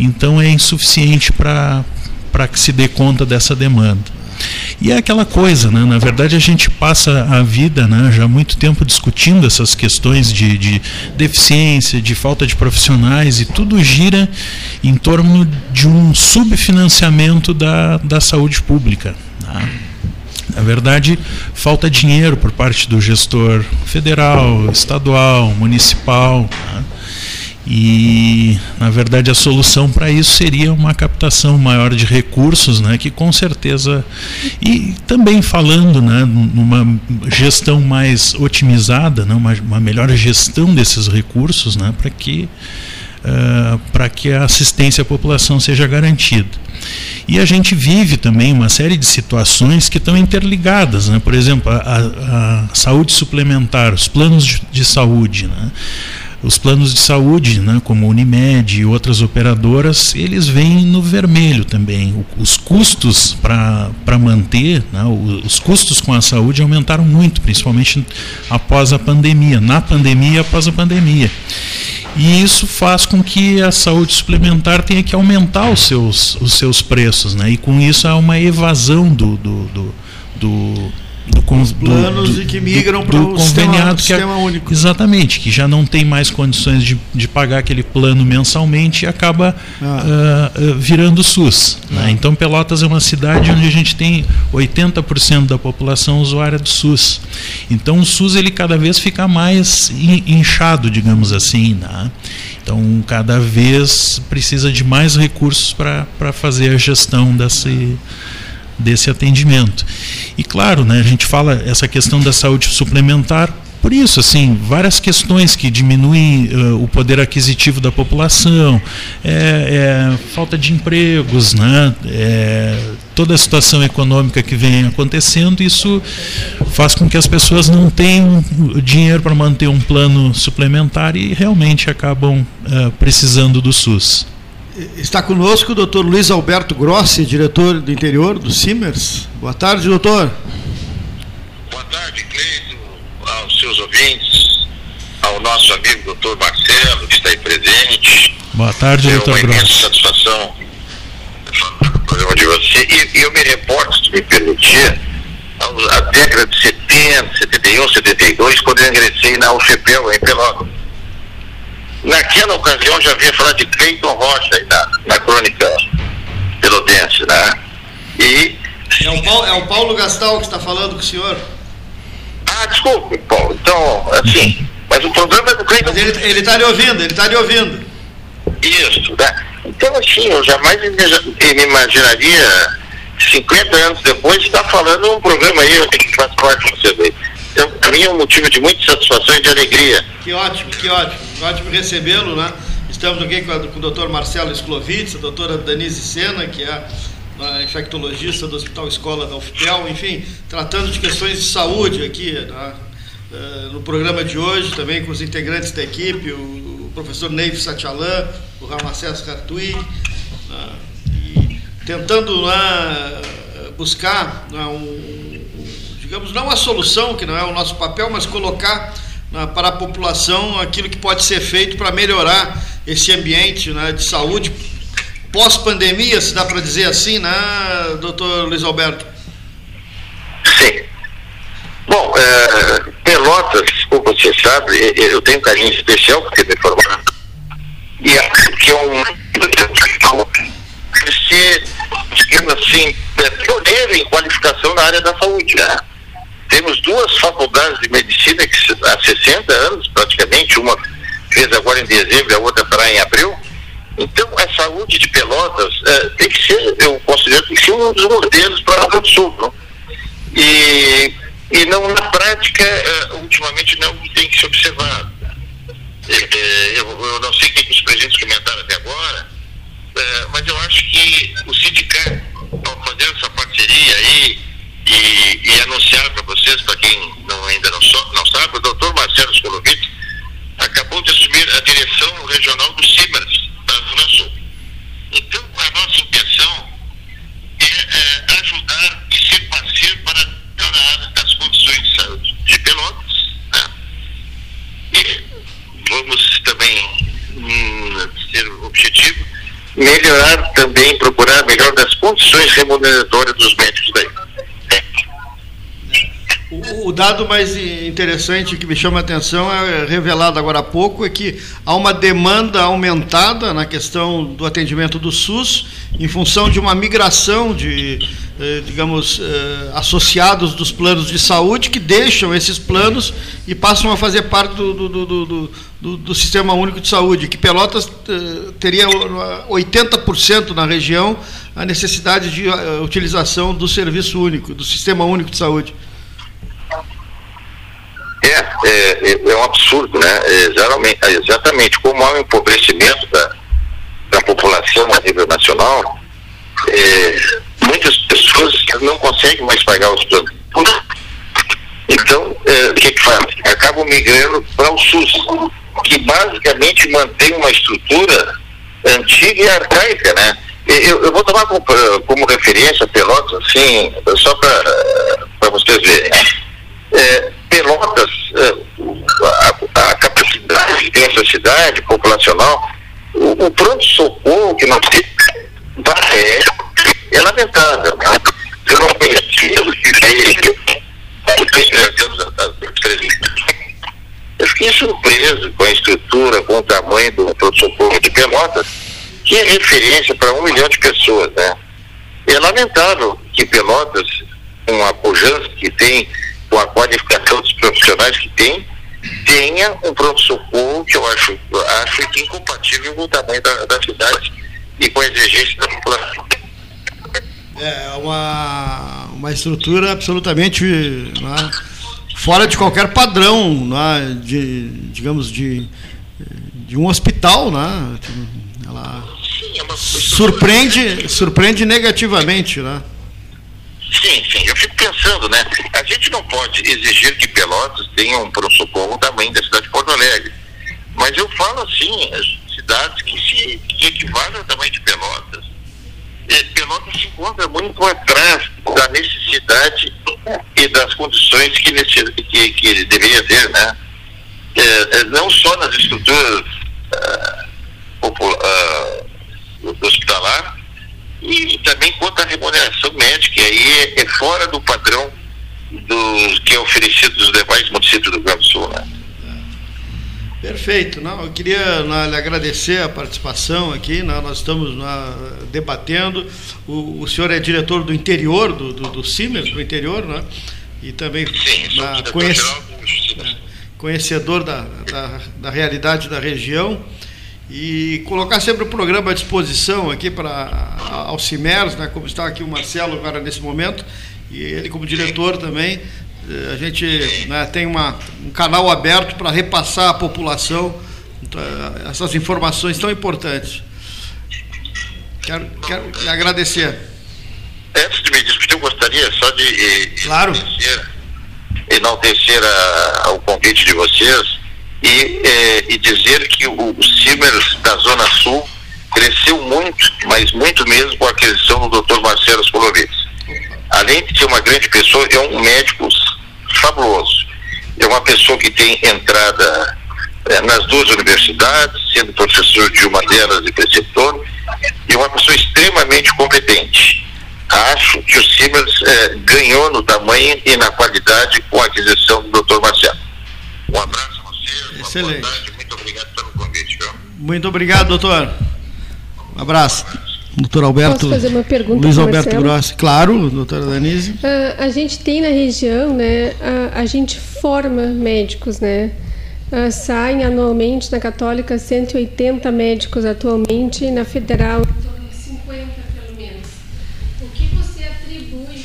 Então, é insuficiente para que se dê conta dessa demanda. E é aquela coisa, né? na verdade a gente passa a vida né, já há muito tempo discutindo essas questões de, de deficiência, de falta de profissionais, e tudo gira em torno de um subfinanciamento da, da saúde pública. Né? Na verdade, falta dinheiro por parte do gestor federal, estadual, municipal. Né? E, na verdade, a solução para isso seria uma captação maior de recursos, né, que com certeza. E também falando né, numa gestão mais otimizada, né, uma, uma melhor gestão desses recursos, né, para que, uh, para que a assistência à população seja garantida. E a gente vive também uma série de situações que estão interligadas, né? por exemplo, a, a, a saúde suplementar, os planos de, de saúde. Né? Os planos de saúde, né, como Unimed e outras operadoras, eles vêm no vermelho também. Os custos para manter, né, os custos com a saúde aumentaram muito, principalmente após a pandemia, na pandemia e após a pandemia. E isso faz com que a saúde suplementar tenha que aumentar os seus, os seus preços, né? e com isso há uma evasão do, do, do, do do, Os planos do, e que migram para o sistema, é, único. Exatamente, que já não tem mais condições de, de pagar aquele plano mensalmente e acaba ah. uh, virando SUS. Né? Ah. Então Pelotas é uma cidade onde a gente tem 80% da população usuária do SUS. Então o SUS ele cada vez fica mais inchado, digamos assim. Né? Então cada vez precisa de mais recursos para fazer a gestão desse desse atendimento. E claro, né, a gente fala essa questão da saúde suplementar por isso, assim, várias questões que diminuem uh, o poder aquisitivo da população, é, é, falta de empregos, né? É, toda a situação econômica que vem acontecendo, isso faz com que as pessoas não tenham dinheiro para manter um plano suplementar e realmente acabam uh, precisando do SUS. Está conosco o doutor Luiz Alberto Grossi, diretor do interior do Simers. Boa tarde, doutor. Boa tarde, Cleito, aos seus ouvintes, ao nosso amigo doutor Marcelo, que está aí presente. Boa tarde, é doutor Grossi. É uma imensa satisfação no programa de você. E, eu me reporto, se me permitir, a década de 70, 71, 72, quando eu ingressei na UFPEL, em Pelotas Naquela ocasião já havia falado de Cleiton Rocha aí na, na crônica pelotense, né? E. É o, Paulo, é o Paulo Gastal que está falando com o senhor? Ah, desculpe, Paulo. Então, assim, mas o problema é do Cleiton. Mas ele está lhe ouvindo, ele está lhe ouvindo. Isso, né? Então, assim, eu jamais me imaginaria, 50 anos depois, estar falando um programa aí, eu tenho que fazer parte com vocês aí. Então, para mim é um motivo de muita satisfação e de alegria. Que ótimo, que ótimo. Ótimo recebê-lo, né? Estamos aqui com, a, com o doutor Marcelo Sklovitz, a doutora Danise Sena, que é infectologista do Hospital Escola da UFPEL, enfim, tratando de questões de saúde aqui, né? uh, no programa de hoje, também com os integrantes da equipe, o, professor Neiv Satyalan, o Ramacés Cartui, uh, e tentando buscar um, digamos, não a solução, que não é o nosso papel, mas colocar para a população aquilo que pode ser feito para melhorar esse ambiente né, de saúde pós-pandemia, se dá para dizer assim, né, doutor Luiz Alberto? Sim. Bom, é, Pelotas, como você sabe, eu tenho um carinho especial porque me formaram. E acho que é um ser, digamos assim, é pioneiro em qualificação na área da saúde. Né? Temos duas faculdades de medicina que há 60 anos, praticamente, uma fez agora em dezembro, a outra fará em abril. Então, a saúde de Pelotas é, tem que ser, eu considero, tem que ser um dos modelos para o Sul. Não? E, e não, na prática, é, ultimamente não tem que ser observado. É, eu, eu, não sei o que os presidentes comentaram até agora, mas eu acho que o sindicato, ao fazer essa parceria aí, e, e anunciar para vocês, para quem não, ainda não, so, não sabe, o doutor Marcelo Skolovitz acabou de assumir a direção regional do CIMAS, da Zona Sul. Então, a nossa intenção é, é ajudar e ser parceiro para melhorar as condições de saúde de Pelotas. Né? E vamos também hum, ser objetivo, melhorar também, procurar melhor das condições remuneratórias dos médicos daí. O, dado mais interessante que me chama a atenção é revelado agora há pouco é que há uma demanda aumentada na questão do atendimento do SUS em função de uma migração de, eh, digamos, eh, associados dos planos de saúde que deixam esses planos e passam a fazer parte do, do, do, do, do Sistema Único de Saúde, que Pelotas eh, teria 80% na região a necessidade de utilização do Serviço Único, do Sistema Único de Saúde. É, é, é um absurdo, né? É, é, exatamente, como há um empobrecimento da, da população a nível nacional, é, muitas pessoas não conseguem mais pagar os planos. Então, é, o que, que faz? Acabam migrando para o SUS, que basicamente mantém uma estrutura antiga e arcaica, né? Eu, eu vou tomar como, como referência Pelotas, assim, só para vocês verem. É, Pelotas, é, a, a, capacidade que tem essa cidade populacional, o, o pronto-socorro que nós temos é, é lamentável. Né? Eu não conhecia eu fiquei surpreso com a estrutura, com o tamanho do pronto-socorro de Pelotas, que é referência para um milhão de pessoas. Né? É lamentável que Pelotas, com a pujança que tem com a qualificação dos profissionais que tem, tenha um pronto-socorro que eu acho, acho que incompatível com o tamanho da, da cidade e com a exigência da população. É uma, uma estrutura absolutamente né, fora de qualquer padrão, né, de, digamos, de, de um hospital. Né, ela é surpreende, surpreende negativamente. Né. Sim, sim. Eu fico pensando, né? A gente não pode exigir que Pelotas tenha um pronto-socorro tamanho da cidade de Porto Alegre. Mas eu falo assim, as cidades que se que equivalem ao tamanho de Pelotas. E Pelotas se encontra muito atrás da necessidade e das condições que, que, que deveria ter, né? É, é não só nas estruturas uh, uh, hospitalar, e também quanto à remuneração médica, aí é, é fora do padrão do, que é oferecido nos demais municípios do Rio Grande do Sul. Né? Perfeito. Não, eu queria não, lhe agradecer a participação aqui. Não, nós estamos não, debatendo. O, o, senhor é diretor do interior, do, do, do do interior, né? e também Sim, na, conhece, conhecedor da, da, da realidade da região e colocar sempre o programa à disposição aqui para Alcimers, né, como está aqui o Marcelo agora nesse momento, e ele como diretor também, eh, a gente né, tem uma, um canal aberto para repassar à população eh, essas informações tão importantes. Quero, quero agradecer. Antes de me despedir, eu gostaria só de claro. enaltecer a, o convite de vocês e, é, e dizer que o, o Simers da Zona Sul cresceu muito, mas muito mesmo com a aquisição do Dr. Marcelo Skolovic. Além de ser uma grande pessoa, é um médico fabuloso. É uma pessoa que tem entrada é, nas duas universidades, sendo professor de uma delas e preceptor, e uma pessoa extremamente competente. Acho que o Siemens é, ganhou no tamanho e na qualidade com a aquisição do Dr. Marcelo. Um abraço a você, Excelente. muito obrigado pelo convite. Viu? Muito obrigado, doutor. Um abraço. Doutor Alberto. Posso fazer uma pergunta Luiz Alberto Grossi, claro, doutora Denise. Uh, a gente tem na região, né, a, a gente forma médicos, né? Uh, saem anualmente na Católica 180 médicos atualmente, na Federal 50 pelo menos. O que você atribui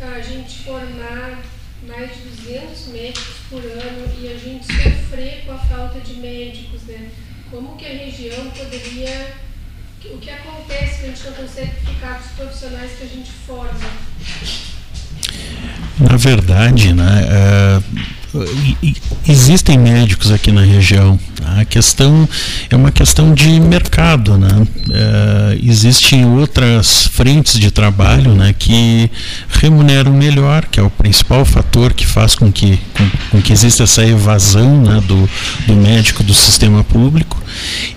a gente formar mais de 200 médicos por ano e a gente sofrer com a falta de médicos, né? Como que a região poderia o que acontece que a gente não consegue ficar com os profissionais que a gente forma? Na verdade, né, é, existem médicos aqui na região. Tá? A questão é uma questão de mercado. Né? É, existem outras frentes de trabalho né, que remuneram melhor, que é o principal fator que faz com que, com, com que exista essa evasão né, do, do médico do sistema público.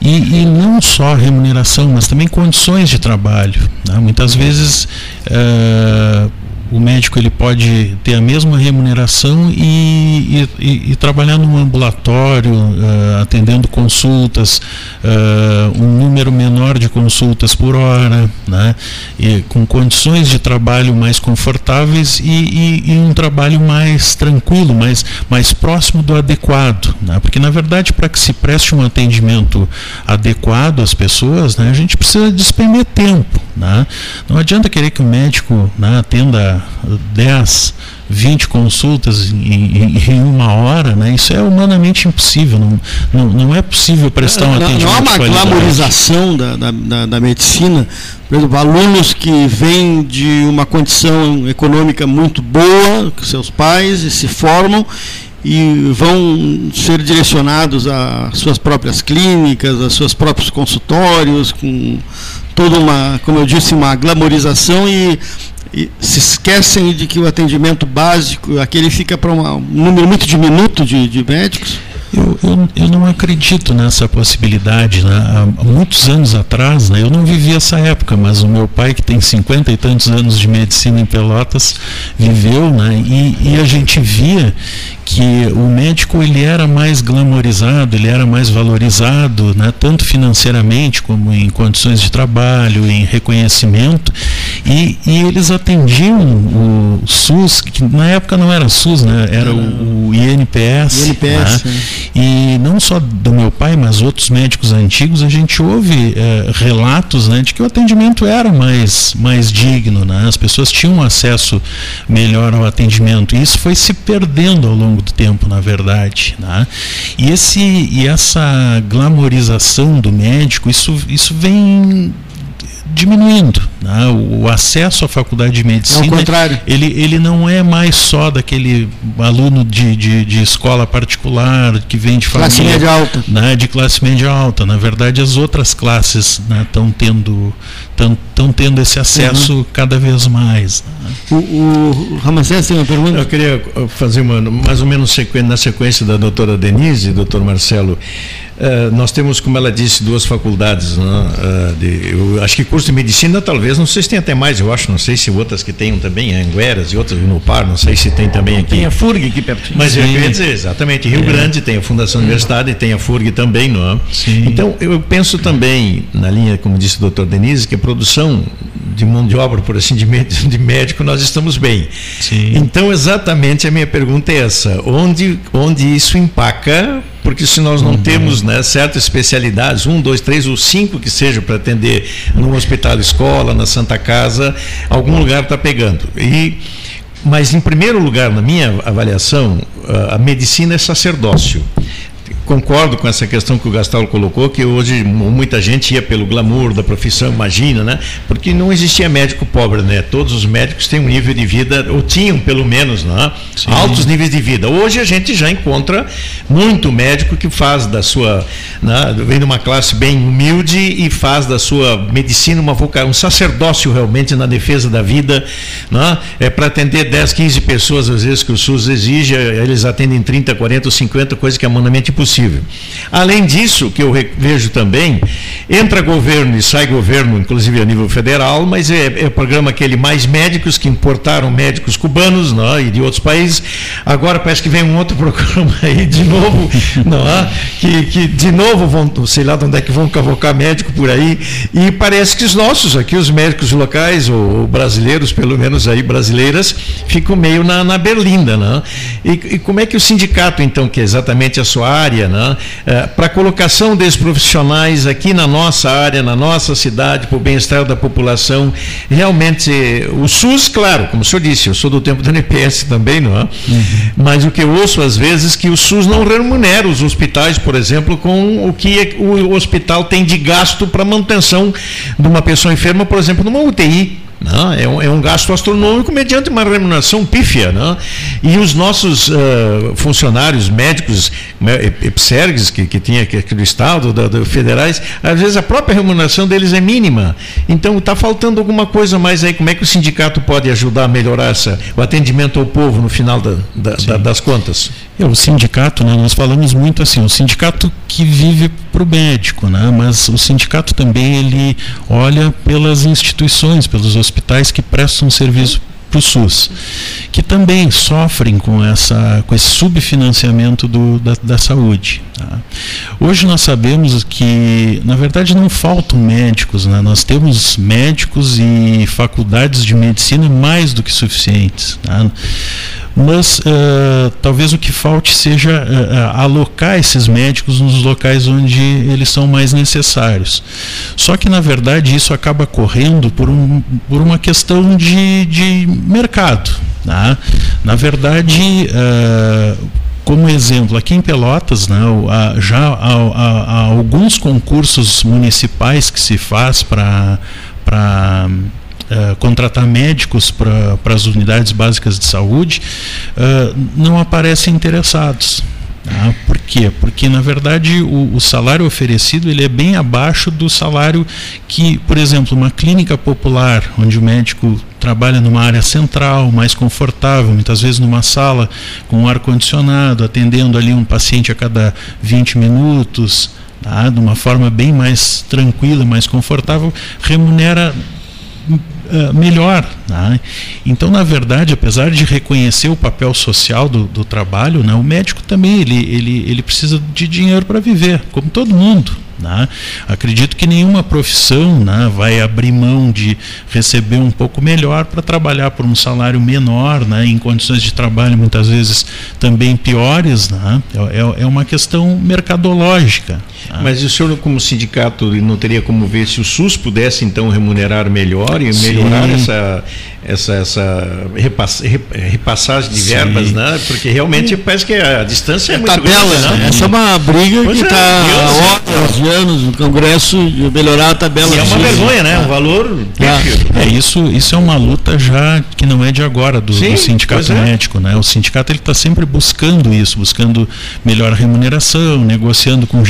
E, e, não só remuneração, mas também condições de trabalho. Né? Muitas vezes. É, o médico ele pode ter a mesma remuneração e, e, e trabalhar num ambulatório, uh, atendendo consultas, uh, um número menor de consultas por hora, né? e, com condições de trabalho mais confortáveis e, e, um trabalho mais tranquilo, mais, mais próximo do adequado. Né? Porque, na verdade, para que se preste um atendimento adequado às pessoas, né, a gente precisa despender tempo. Né? Não adianta querer que o médico né, atenda 10, 20 consultas em, em, em, uma hora, né? isso é humanamente impossível. Não, não, não é possível prestar um atendimento. Não há uma glamorização da, da, da, da medicina. Por exemplo, alunos que vêm de uma condição econômica muito boa, com seus pais, e se formam e vão ser direcionados às suas próprias clínicas, aos seus próprios consultórios, com toda uma, como eu disse, uma glamorização e e se esquecem de que o atendimento básico, aquele fica para um número muito diminuto de, de médicos? Eu, eu, eu, não acredito nessa possibilidade. Né? Há muitos anos atrás, né, eu não vivi essa época, mas o meu pai, que tem cinquenta e tantos anos de medicina em Pelotas, viveu, né, e, e a gente via que o médico ele era mais glamorizado, ele era mais valorizado, né, tanto financeiramente como em condições de trabalho, em reconhecimento, e, e eles atendiam o SUS, que na época não era SUS, né, era o, o INPS. INPS né, e não só do meu pai, mas outros médicos antigos, a gente ouve é, relatos né, de que o atendimento era mais, mais digno, né, as pessoas tinham acesso melhor ao atendimento, e isso foi se perdendo ao longo longo do tempo, na verdade. Né? E, esse, e essa glamorização do médico, isso, isso vem diminuindo. Né? O, acesso à faculdade de medicina, é ele, ele não é mais só daquele aluno de, de, de escola particular que vem de família classe média alta, né? de classe média alta. Na verdade, as outras classes estão né, tendo estão tendo esse acesso uhum. cada vez mais. Né? O, o Ramacés tem uma pergunta? Eu queria fazer uma, mais ou menos na sequência da doutora Denise e doutor Marcelo. Uh, nós temos, como ela disse, duas faculdades. Né? Uh, de, eu acho que curso de medicina, talvez, não sei se tem até mais, eu acho, não sei se outras que tenham também, Angueras e outras no Par, não sei se tem também aqui. Tem a FURG aqui perto. Mas Sim. eu queria dizer, exatamente, Rio é. Grande tem a Fundação Universidade e tem a FURG também, não é? Sim. Então, eu penso também, na linha, como disse o doutor Denise, que a produção de mão de obra, por assim, de médico, de médico nós estamos bem. Sim. Então, exatamente, a minha pergunta é essa: onde, onde isso empaca porque se nós não uhum. temos né, certas especialidades, um, dois, três ou cinco que seja para atender no hospital escola, na Santa Casa, algum lugar está pegando. E, mas, em primeiro lugar, na minha avaliação, a medicina é sacerdócio concordo com essa questão que o Gastal colocou, que hoje muita gente ia pelo glamour da profissão, imagina, né? Porque não existia médico pobre, né? Todos os médicos têm um nível de vida, ou tinham pelo menos, né? altos níveis de vida. Hoje a gente já encontra muito médico que faz da sua, né? vem de uma classe bem humilde e faz da sua medicina uma vocação, um sacerdócio realmente na defesa da vida, né? É para atender 10, 15 pessoas às vezes que o SUS exige, eles atendem 30, 40 ou 50, coisa que é humanamente impossível. Além disso, que eu vejo também, entra governo e sai governo, inclusive a nível federal, mas é, é programa aquele mais médicos que importaram médicos cubanos não, é? e de outros países. Agora parece que vem um outro programa aí de novo, não é? que, que de novo vão, sei lá de onde é que vão cavocar médico por aí. E parece que os nossos aqui, os médicos locais, ou brasileiros, pelo menos aí brasileiras, ficam meio na, na berlinda. Não? E, e como é que o sindicato, então, que é exatamente a sua área, né? É, para a colocação desses profissionais aqui na nossa área, na nossa cidade, para o bem-estar da população. Realmente, o SUS, claro, como o senhor disse, eu sou do tempo do NPS também, não é? Uhum. Mas o que eu ouço às vezes é que o SUS não remunera os hospitais, por exemplo, com o que o hospital tem de gasto para manutenção de uma pessoa enferma, por exemplo, numa UTI. Não, é, um, é um gasto astronômico mediante uma remuneração pífia. Não? E os nossos uh, funcionários médicos, né, EPSERGs, que, que tinha aqui do Estado, da, da, federais, às vezes a própria remuneração deles é mínima. Então está faltando alguma coisa mais aí. Como é que o sindicato pode ajudar a melhorar essa, o atendimento ao povo no final da, da, das contas? É, o sindicato, né, nós falamos muito assim, o sindicato que vive para o médico, né, mas o sindicato também ele olha pelas instituições, pelos hospitais que prestam serviço para o SUS, que também sofrem com, essa, com esse subfinanciamento do, da, da saúde. Tá? Hoje nós sabemos que, na verdade, não faltam médicos, né? nós temos médicos e faculdades de medicina mais do que suficientes. Tá? Mas uh, talvez o que falte seja uh, alocar esses médicos nos locais onde eles são mais necessários. Só que, na verdade, isso acaba correndo por, um, por uma questão de, de mercado. Tá? Na verdade, uh, como exemplo, aqui em Pelotas, né, já há, há, há alguns concursos municipais que se faz para uh, contratar médicos para as unidades básicas de saúde, uh, não aparecem interessados. Tá? Por quê? Porque, na verdade, o, o, salário oferecido ele é bem abaixo do salário que, por exemplo, uma clínica popular, onde o médico trabalha numa área central, mais confortável, muitas vezes numa sala com ar-condicionado, atendendo ali um paciente a cada 20 minutos, tá? de uma forma bem mais tranquila, mais confortável, remunera uh, melhor. Né? Então, na verdade, apesar de reconhecer o papel social do, do trabalho, né, o médico também ele, ele, ele precisa de dinheiro para viver, como todo mundo. Né? Acredito que nenhuma profissão né, vai abrir mão de receber um pouco melhor para trabalhar por um salário menor, né, em condições de trabalho muitas vezes também piores. Né? É, é, é uma questão mercadológica. Né? Mas o senhor, como sindicato, não teria como ver se o SUS pudesse então remunerar melhor e melhorar essa, essa, essa repass, repassagem de verbas, né? Porque realmente parece que a distância é, é muito tabela, grande. Né? Essa é uma briga pois que está é, há horas de anos no Congresso de melhorar a tabela. E é uma vergonha, né? Um valor. É, é, isso, isso é uma luta já que não é de agora do, Sim, do sindicato é. médico, né? O sindicato ele está sempre buscando isso, buscando melhor remuneração, negociando com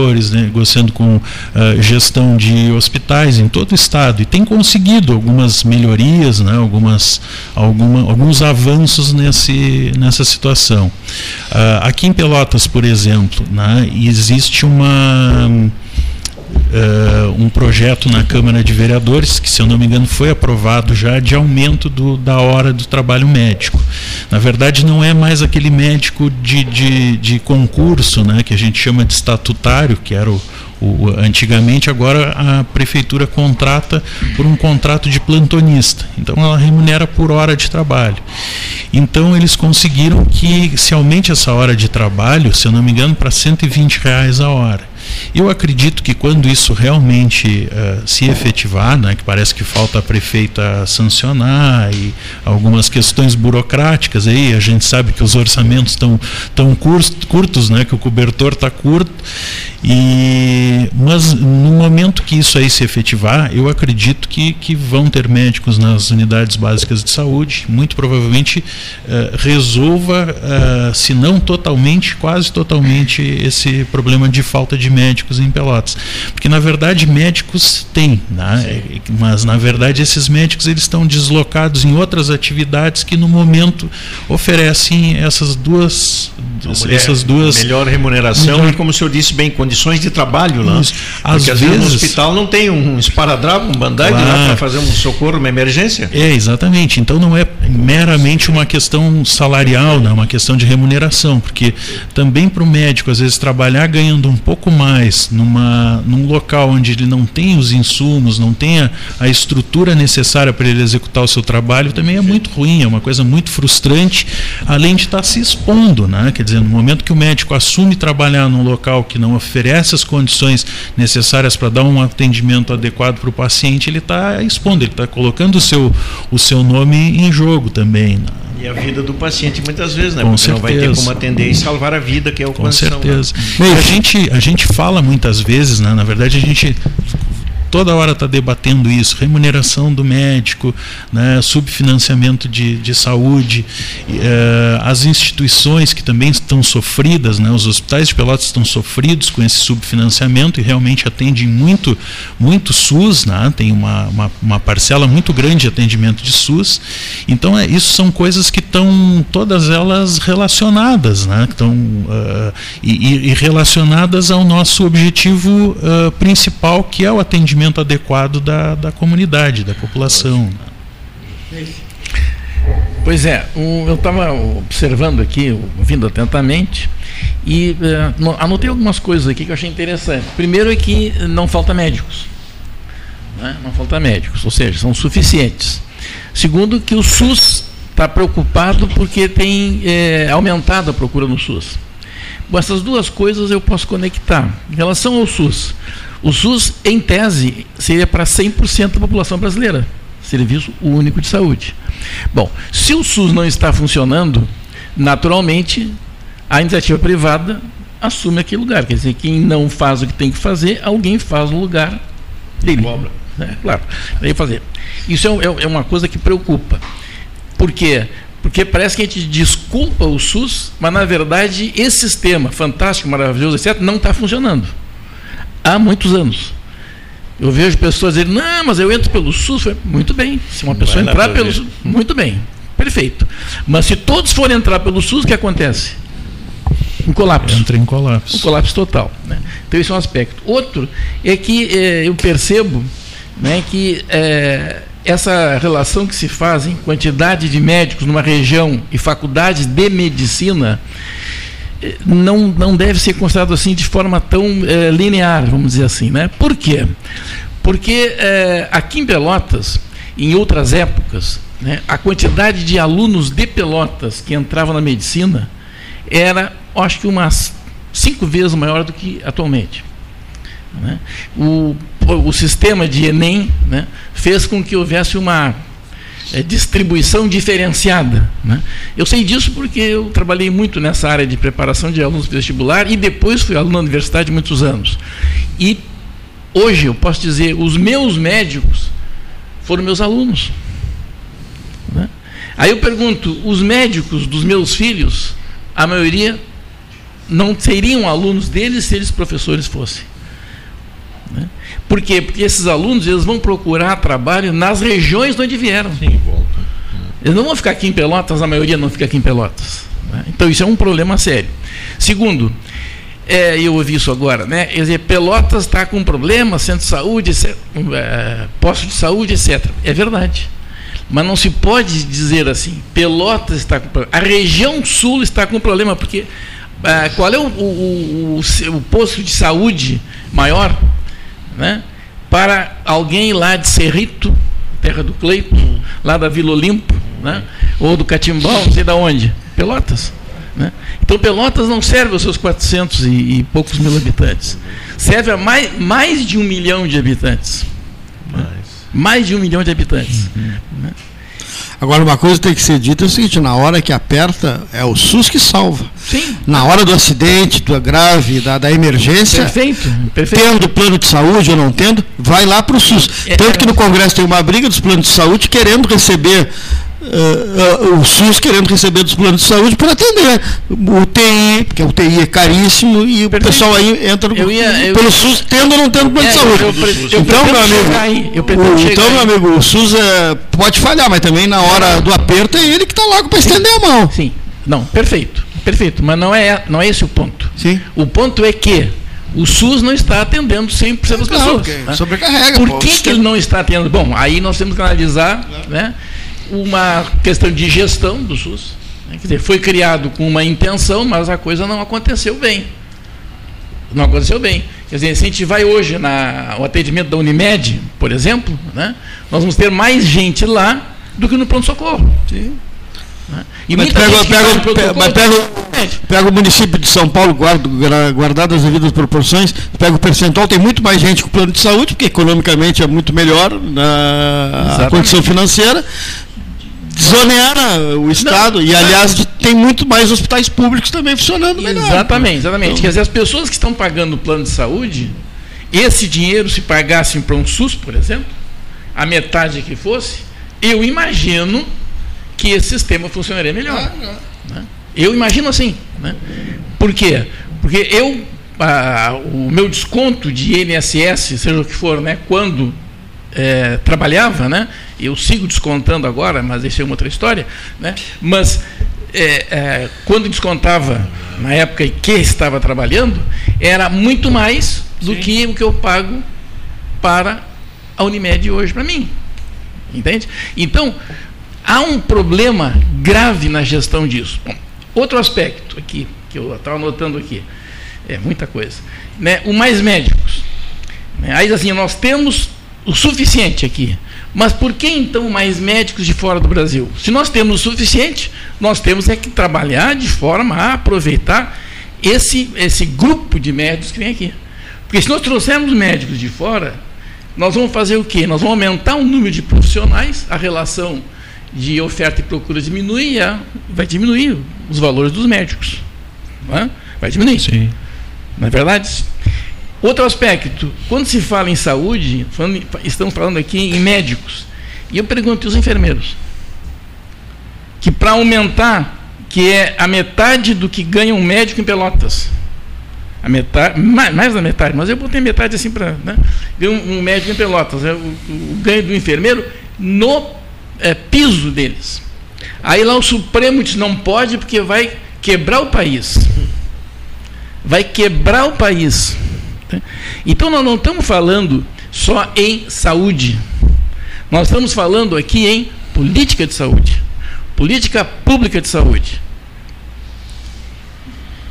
gestores, negociando com uh, gestão de hospitais em todo o estado e tem conseguido algumas melhorias, né? algumas, alguma, alguns avanços nesse, nessa situação. Uh, aqui em Pelotas, por exemplo, né, existe uma. Uh, um projeto na Câmara de Vereadores, que, se eu não me engano, foi aprovado já de aumento do, da hora do trabalho médico. Na verdade, não é mais aquele médico de, de, de concurso, né, que a gente chama de estatutário, que era o, o, antigamente, agora a prefeitura contrata por um contrato de plantonista. Então ela remunera por hora de trabalho. Então eles conseguiram que se aumente essa hora de trabalho, se eu não me engano, para 120 reais a hora. Eu acredito que quando isso realmente uh, se efetivar, né, que parece que falta a prefeita sancionar e algumas questões burocráticas aí, a gente sabe que os orçamentos estão tão curtos, né, que o cobertor está curto, e, mas no momento que isso aí se efetivar, eu acredito que, que vão ter médicos nas unidades básicas de saúde, muito provavelmente uh, resolva, uh, se não totalmente, quase totalmente, esse problema de falta de médicos em Pelotas. Porque na verdade médicos tem, né? mas na verdade esses médicos eles estão deslocados em outras atividades que no momento oferecem essas duas, mulher, essas duas melhor remuneração melhor, e como o senhor disse bem condições de trabalho, né? Às Porque, vezes, no hospital não tem um esparadrapo, um bandade né, claro. para fazer um socorro, uma emergência. É, exatamente. Então não é meramente uma questão salarial, não, é uma questão de remuneração, porque também para o médico, às vezes, trabalhar ganhando um pouco mais numa, num local onde ele não tem os insumos, não tem a, a estrutura necessária para ele executar o seu trabalho, também é muito ruim, é uma coisa muito frustrante, além de estar se expondo, né? Quer dizer, no momento que o médico assume trabalhar num local que não oferece oferece as condições necessárias para dar um atendimento adequado para o paciente, ele está expondo, ele está colocando o seu, o seu nome em jogo também. Né? E a vida do paciente muitas vezes, né? Com Porque certeza. não vai ter como atender e salvar a vida, que é o Com condição, né? certeza. Né? A, gente, a gente fala muitas vezes, né? na verdade a gente toda hora está debatendo isso, remuneração do médico, né, subfinanciamento de, de saúde, eh, as instituições que também estão sofridas, né, os hospitais de Pelotas estão sofridos com esse subfinanciamento e realmente atendem muito, muito SUS, né, tem uma, uma, uma parcela muito grande de atendimento de SUS. Então, é, isso são coisas que estão todas elas relacionadas, né, estão, uh, e, e, relacionadas ao nosso objetivo uh, principal, que é o atendimento adequado da, da comunidade, da população. Pois é, eu estava observando aqui, ouvindo atentamente, e uh, anotei algumas coisas aqui que eu achei interessante. Primeiro é que não falta médicos. Né? Não falta médicos, ou seja, são suficientes. Segundo, que o SUS está preocupado porque tem é, aumentado a procura no SUS. Bom, essas duas coisas eu posso conectar. Em relação ao SUS, o SUS, em tese, seria para 100% da população brasileira, serviço único de saúde. Bom, se o SUS não está funcionando, naturalmente a iniciativa privada assume aquele lugar. Quer dizer, quem não faz o que tem que fazer, alguém faz no lugar dele. Cobra. É, claro, tem fazer. Isso é, é, é uma coisa que preocupa. Por quê? Porque parece que a gente desculpa o SUS, mas na verdade esse sistema fantástico, maravilhoso, etc., não está funcionando há muitos anos. Eu vejo pessoas dizendo, não, mas eu entro pelo SUS. Muito bem. Se uma pessoa entrar pelo SUS, muito bem. Perfeito. Mas se todos forem entrar pelo SUS, o que acontece? Um colapso. Entra em colapso. Um colapso total. Né? Então, esse é um aspecto. Outro é que eh, eu percebo né, que eh, essa relação que se faz em quantidade de médicos numa região e faculdades de medicina não, não deve ser considerado assim de forma tão é, linear, vamos dizer assim. Né? Por quê? Porque é, aqui em Pelotas, em outras épocas, né, a quantidade de alunos de Pelotas que entravam na medicina era, acho que, umas cinco vezes maior do que atualmente. Né? O, o sistema de Enem né, fez com que houvesse uma é, distribuição diferenciada. Né? Eu sei disso porque eu trabalhei muito nessa área de preparação de alunos vestibular e depois fui aluno na universidade muitos anos. E hoje eu posso dizer, os meus médicos foram meus alunos. Né? Aí eu pergunto, os médicos dos meus filhos, a maioria não seriam alunos deles se eles professores fossem. Né? Por quê? Porque esses alunos eles vão procurar trabalho nas regiões de onde vieram. Sim, volta. Eles não vão ficar aqui em Pelotas, a maioria não fica aqui em Pelotas. Né? Então isso é um problema sério. Segundo, é, eu ouvi isso agora, né? Quer dizer, Pelotas está com problema, centro de saúde, é, posto de saúde, etc. É verdade. Mas não se pode dizer assim, Pelotas está com problema. A região sul está com problema, porque é, qual é o, o, o, o posto de saúde maior? Né? para alguém lá de Cerrito, terra do Cleito, lá da Vila Olimpo, né? ou do Catimbau, não sei de onde, Pelotas. Né? Então Pelotas não serve aos seus 400 e, e, poucos mil habitantes. Serve a mais, mais de um milhão de habitantes. Mais, mais de um milhão de habitantes. Uhum. Né? Agora, uma coisa que tem que ser dita é o seguinte: na hora que aperta, é o SUS que salva. Sim. Na hora do acidente, do grave, da, da emergência, perfeito, perfeito. tendo plano de saúde ou não tendo, vai lá para o SUS. É, Tanto que no Congresso tem uma briga dos planos de saúde querendo receber Uh, uh, o SUS querendo receber dos planos de saúde para atender o TI, porque o TI é caríssimo e Perfeito. o pessoal aí entra no, ia, eu, pelo SUS tendo ou não tendo plano é, de saúde. Eu, eu, então, meu amigo, o, então, meu amigo, o SUS é, pode falhar, mas também na hora do aperto é ele que está lá para estender a mão. Sim, não, perfeito, perfeito, mas não é, não é esse o ponto. Sim. O ponto é que o SUS não está atendendo 100% das pessoas. Né? Sobrecarrega. Por que, que ele não está atendendo? Bom, aí nós temos que analisar, né? Uma questão de gestão do SUS. Né? Quer dizer, foi criado com uma intenção, mas a coisa não aconteceu bem. Não aconteceu bem. Quer dizer, se a gente vai hoje no atendimento da Unimed, por exemplo, né, nós vamos ter mais gente lá do que no pronto-socorro. Sim. Né? E mas pega, pega, pega, mas pega, pega, o município de São Paulo, guarda, guardado as devidas proporções, pega o percentual, tem muito mais gente com plano de saúde, porque economicamente é muito melhor na condição financeira, desonera o Estado. Não, e, aliás, tem muito mais hospitais públicos também funcionando melhor. Exatamente, exatamente. Então, Quer dizer, as pessoas que estão pagando o plano de saúde, esse dinheiro, se pagassem para um SUS, por exemplo, a metade que fosse, eu imagino que esse sistema funcionaria melhor. Ah, né? Eu imagino assim. Né? Por quê? Porque eu, ah, o meu desconto de INSS, seja o que for, né, quando é, trabalhava, né? Eu sigo descontando agora, mas isso é uma outra história, né? Mas é, é, quando descontava na época em que estava trabalhando, era muito mais do Sim. que o que eu pago para a Unimed hoje para mim. Entende? Então, há um problema grave na gestão disso. Bom, outro aspecto aqui, que eu estava anotando aqui, é muita coisa. Né? O mais médicos. Né? Aí assim, nós temos o suficiente aqui. Mas por que então mais médicos de fora do Brasil? Se nós temos o suficiente, nós temos é que trabalhar de forma a aproveitar esse, esse grupo de médicos que vem aqui. Porque se nós trouxermos médicos de fora, nós vamos fazer o quê? Nós vamos aumentar o número de profissionais, a relação de oferta e procura diminui, vai diminuir os valores dos médicos. É? Vai diminuir. Sim. Não é verdade? Outro aspecto, quando se fala em saúde, falando, estamos falando aqui em médicos, e eu pergunto os enfermeiros, que para aumentar, que é a metade do que ganha um médico em Pelotas, a metade, mais, mais da metade, mas eu botei metade assim para né, um, um, médico em Pelotas, é o, o, ganho do enfermeiro no é, piso deles. Aí lá o Supremo diz não pode porque vai quebrar o país. Vai quebrar o país. Então nós não estamos falando só em saúde. Nós estamos falando aqui em política de saúde, política pública de saúde.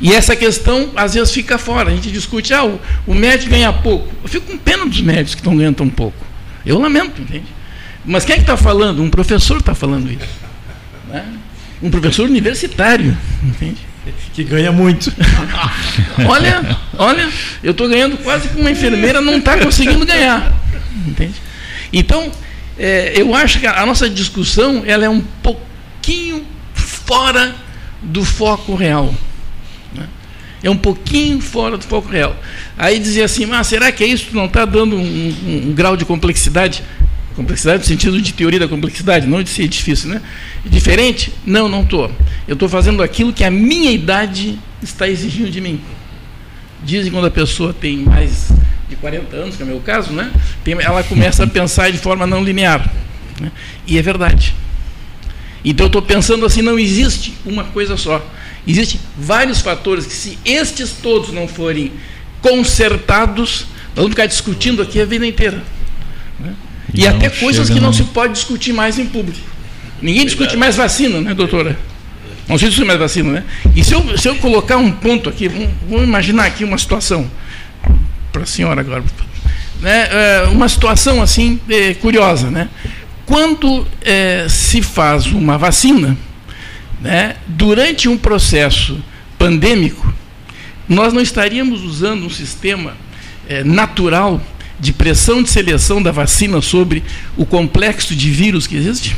E essa questão às vezes fica fora. A gente discute, ah, o, o médico ganha pouco. Eu fico com pena dos médicos que estão ganhando tão pouco. Eu lamento, entende? Mas quem é que está falando? Um professor está falando isso. Né? Um professor universitário, entende? Que ganha muito. olha, olha, eu estou ganhando quase que uma enfermeira não está conseguindo ganhar. Entende? Então, é, eu acho que a nossa discussão ela é um pouquinho fora do foco real. Né? É um pouquinho fora do foco real. Aí dizia assim, mas será que é isso? Não está dando um, um, um grau de complexidade? Complexidade no sentido de teoria da complexidade, não de ser difícil, né? Diferente? Não, não estou. Eu estou fazendo aquilo que a minha idade está exigindo de mim. Dizem quando a pessoa tem mais de 40 anos, que é o meu caso, né? Tem, ela começa a pensar de forma não linear. Né? E é verdade. Então eu estou pensando assim, não existe uma coisa só. Existem vários fatores que se estes todos não forem consertados, nós vamos ficar discutindo aqui a vida inteira. Né? E, e até coisas que não se pode discutir mais em público. Ninguém discute mais vacina, né, doutora? Não se discute mais vacina, né? E se eu, se eu colocar um ponto aqui, vamos, vamos imaginar aqui uma situação, para a senhora agora, né, é, uma situação assim é, curiosa, né? Quando é, se faz uma vacina, né, durante um processo pandêmico, nós não estaríamos usando um sistema é, natural de pressão de seleção da vacina sobre o complexo de vírus que existe?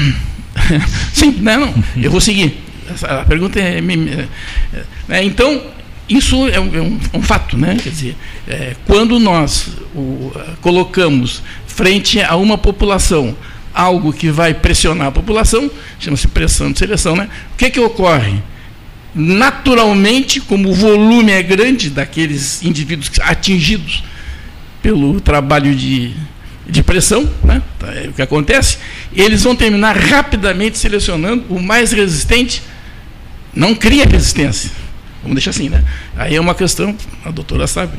Sim, não, não, eu vou seguir. A pergunta é. é, é então, isso é um, é um, um, fato, né? Quer dizer, é, quando nós o, colocamos frente a uma população algo que vai pressionar a população, chama-se pressão de seleção, né? O que, que ocorre? Naturalmente, como o volume é grande daqueles indivíduos atingidos pelo trabalho de, de pressão, né? Tá, é o que acontece, eles vão terminar rapidamente selecionando o mais resistente, não cria resistência Vamos deixar assim, né? Aí é uma questão, a doutora sabe,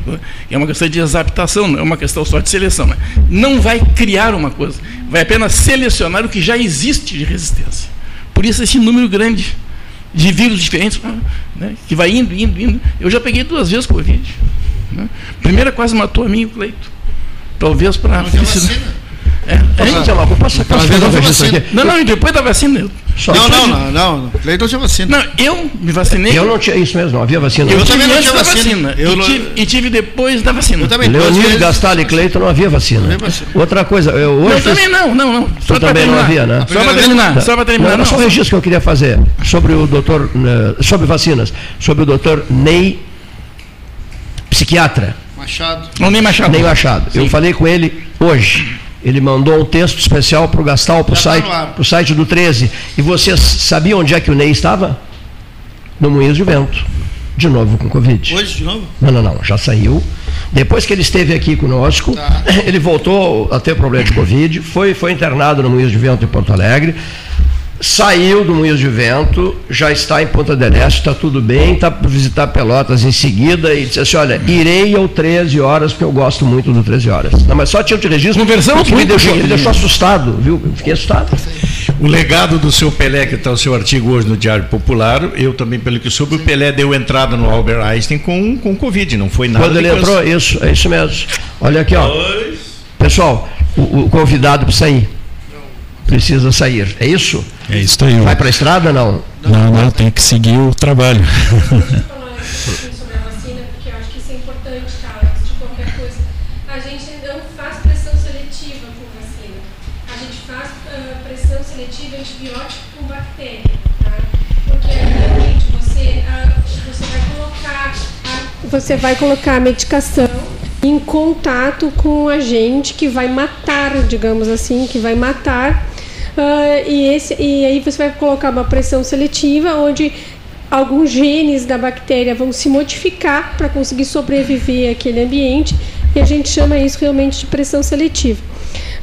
é uma questão de exaptação, não é uma questão só de seleção. Né? Não vai criar uma coisa, vai apenas selecionar o que já existe de resistência. Por isso esse número grande de vírus diferentes, né? que vai indo, indo, indo. Eu já peguei duas vezes Covid. Né? Primeira quase matou a mim e o Cleito. Talvez para felicidade. É, é, então, eu posso, aqui? Não, não, depois da vacina. Eu... não, não, não, não, Cleiton tinha vacina. Não, eu me vacinei. Eu não tinha isso mesmo, não havia vacina. Eu, eu também não tinha vacina. vacina. Eu e, tive, e, tive, depois da vacina. Eu também. Leonir, Gastal e Cleiton não havia vacina. Não havia vacina. Outra coisa, eu hoje. Eu também não, não, não. Só também terminar. não havia, né? Só para terminar, tá. só para terminar. Não, só um registro que eu queria fazer sobre o doutor, né, sobre vacinas, sobre o doutor Ney, psiquiatra. Machado. Não, nem Machado. Nem Machado. Sim. Eu falei com ele hoje. Ele mandou um texto especial para o Gastal, para o site, site do 13. E você sabia onde é que o Ney estava? No Moinhos de Vento. De novo com Covid. Hoje de novo? Não, não, não. Já saiu. Depois que ele esteve aqui conosco, tá. ele voltou a ter problema de Covid, foi, foi internado no Moinhos de Vento em Porto Alegre saiu do Moinhos de Vento, já está em Ponta del Este, está tudo bem, está para visitar Pelotas em seguida e disse assim, olha, irei ao 13 horas, porque eu gosto muito do 13 horas. Não, mas só tinha de registro. Conversamos me deixou, me deixou assustado, viu? Fiquei assustado. O legado do seu Pelé, que está o seu artigo hoje no Diário Popular, eu também, pelo que soube, o Pelé deu entrada no Albert Einstein com, com Covid, não foi nada. Quando ele entrou, isso, é isso mesmo. Olha aqui, ó. Pessoal, o, o convidado para sair precisa sair. É isso? É isso aí. Vai para a estrada não? Não, não, tem que seguir o trabalho. você vai colocar a medicação em contato com o agente que vai matar, digamos assim, que vai matar Uh, e, esse, e aí você vai colocar uma pressão seletiva, onde alguns genes da bactéria vão se modificar para conseguir sobreviver àquele ambiente, e a gente chama isso realmente de pressão seletiva.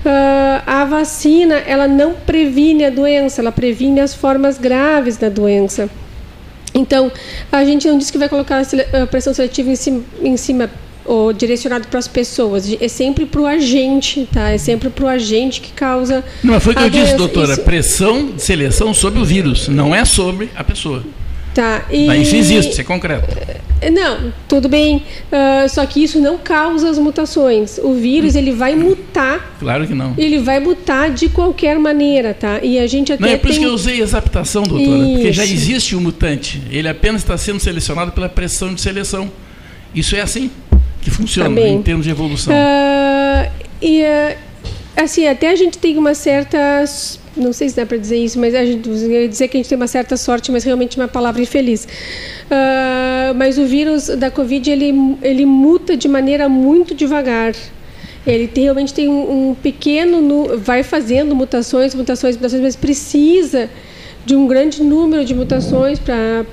Uh, a vacina ela não previne a doença, ela previne as formas graves da doença. Então, a gente não diz que vai colocar a pressão seletiva em cima, em cima ou direcionado para as pessoas, é sempre para o agente, tá? É sempre para o agente que causa. Não, foi o que eu disse, doutora. Isso... Pressão de seleção sobre o vírus, não é sobre a pessoa. Tá. E... Mas isso existe, isso é concreto. É, não, tudo bem. Uh, só que isso não causa as mutações. O vírus ele vai mutar. Claro que não. Ele vai mutar de qualquer maneira, tá? E a gente até Não é por tem... isso que eu usei exaptação, doutora, isso. porque já existe o um mutante. Ele apenas está sendo selecionado pela pressão de seleção. Isso é assim que funciona em termos de evolução. Uh, e uh, assim, até a gente tem uma certa não sei se dá para dizer isso, mas a gente dizer que a gente tem uma certa sorte, mas realmente uma palavra infeliz. Uh, mas o vírus da Covid ele ele muta de maneira muito devagar. Ele tem, realmente tem um, um pequeno, vai fazendo mutações, mutações, mutações, mas precisa de um grande número de mutações para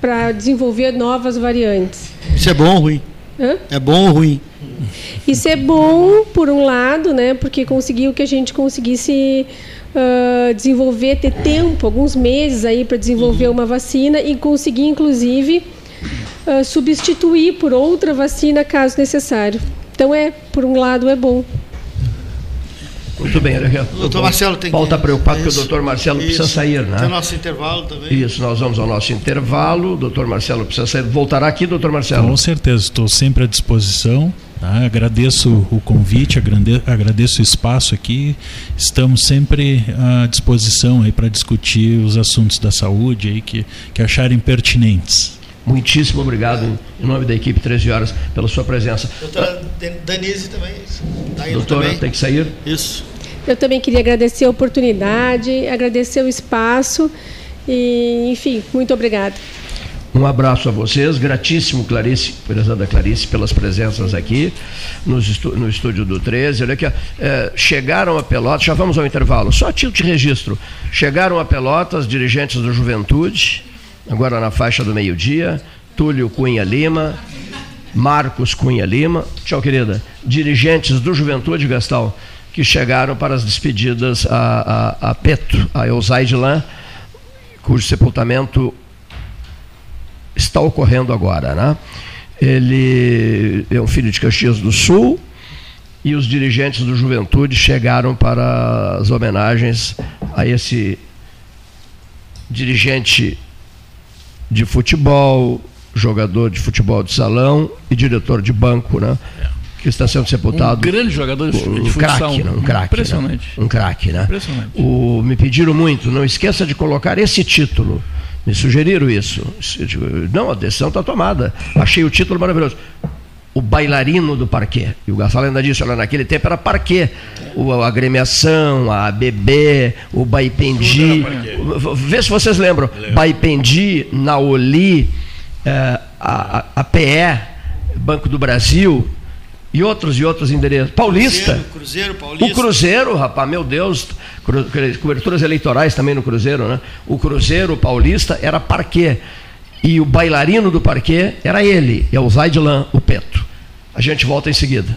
para desenvolver novas variantes. Isso é bom ou ruim? Hã? É bom ou ruim? Isso é bom, por um lado, né, porque conseguiu que a gente conseguisse uh, desenvolver, ter tempo, alguns meses aí para desenvolver uhum. uma vacina e conseguir, inclusive, uh, substituir por outra vacina caso necessário. Então, é, por um lado, é bom. Muito bem, O doutor Marcelo tem Paulo está preocupado porque o doutor Marcelo isso. precisa sair, né? Tem o nosso intervalo também. Isso, nós vamos ao nosso intervalo. O doutor Marcelo precisa sair. Voltará aqui, doutor Marcelo? Com certeza, estou sempre à disposição. Tá? Agradeço o convite, agradeço o espaço aqui. Estamos sempre à disposição aí para discutir os assuntos da saúde aí que, que acharem pertinentes. Muitíssimo obrigado, em nome da equipe 13 horas, pela sua presença. Doutora Danise também. Tá Doutora, também. tem que sair? Isso. Eu também queria agradecer a oportunidade, agradecer o espaço e, enfim, muito obrigada. Um abraço a vocês, gratíssimo Clarice, prezada Clarice, pelas presenças aqui no, estúdio, no estúdio do 13. Olha aqui, é, chegaram a Pelotas, já vamos ao intervalo, só título de registro. Chegaram a Pelotas dirigentes da Juventude, agora na faixa do meio-dia, Túlio Cunha Lima, Marcos Cunha Lima, tchau querida, dirigentes do Juventude Gastal, que chegaram para as despedidas a, a, a Petro, a Eusaide Lã, cujo sepultamento está ocorrendo agora. Né? Ele é um filho de Caxias do Sul e os dirigentes do Juventude chegaram para as homenagens a esse dirigente de futebol, jogador de futebol de salão e diretor de banco, né? Que está sendo sepultado. Um grande jogador de, um de futsal. Craque, né? Um craque. Impressionante. Né? Um craque, né? Impressionante. O, me pediram muito, não esqueça de colocar esse título me sugeriram isso. Não, a decisão está tomada. Achei o título maravilhoso. O bailarino do parquê. E o Gastal ainda disse, olha, naquele tempo era parquê. O, a agremiação, a ABB, o Baipendi. Vê se vocês lembram. Baipendi, Naoli, eh, a, a PE, Banco do Brasil, e outros e outros endereços. Paulista. Cruzeiro, Cruzeiro, Paulista. O Cruzeiro, rapaz, meu Deus, coberturas eleitorais também no Cruzeiro, né? O Cruzeiro Paulista era parquê. E o bailarino do parquê era ele, é o Zaidlan, o Peto. A gente volta em seguida.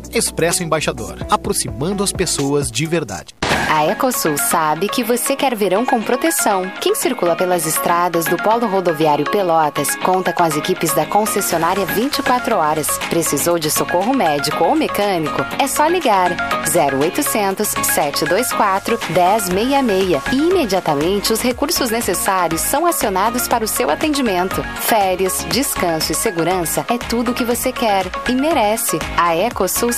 Expresso Embaixador, aproximando as pessoas de verdade. A Ecosul sabe que você quer verão com proteção. Quem circula pelas estradas do Polo Rodoviário Pelotas conta com as equipes da concessionária 24 horas. Precisou de socorro médico ou mecânico? É só ligar 0800 724 1066 e imediatamente os recursos necessários são acionados para o seu atendimento. Férias, descanso e segurança é tudo o que você quer e merece. A Ecosul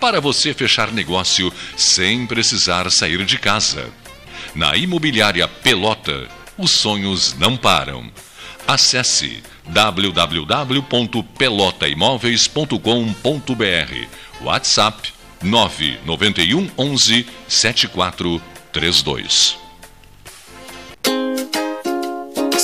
para você fechar negócio sem precisar sair de casa. Na Imobiliária Pelota, os sonhos não param. Acesse www.pelotaimoveis.com.br WhatsApp 991 11 7432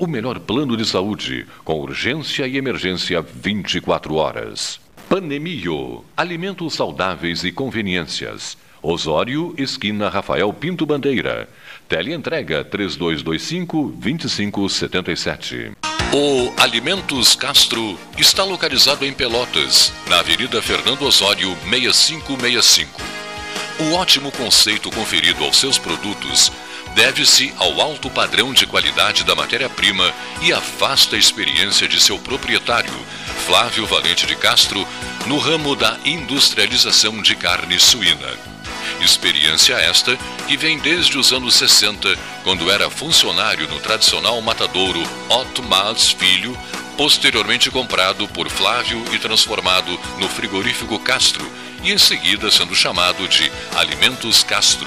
O melhor plano de saúde, com urgência e emergência 24 horas. Panemio. Alimentos saudáveis e conveniências. Osório, esquina Rafael Pinto Bandeira. Teleentrega 3225-2577. O Alimentos Castro está localizado em Pelotas, na Avenida Fernando Osório 6565. O ótimo conceito conferido aos seus produtos deve-se ao alto padrão de qualidade da matéria-prima e à vasta experiência de seu proprietário, Flávio Valente de Castro, no ramo da industrialização de carne suína. Experiência esta que vem desde os anos 60, quando era funcionário no tradicional matadouro Otto Mas Filho, posteriormente comprado por Flávio e transformado no frigorífico Castro, e em seguida sendo chamado de Alimentos Castro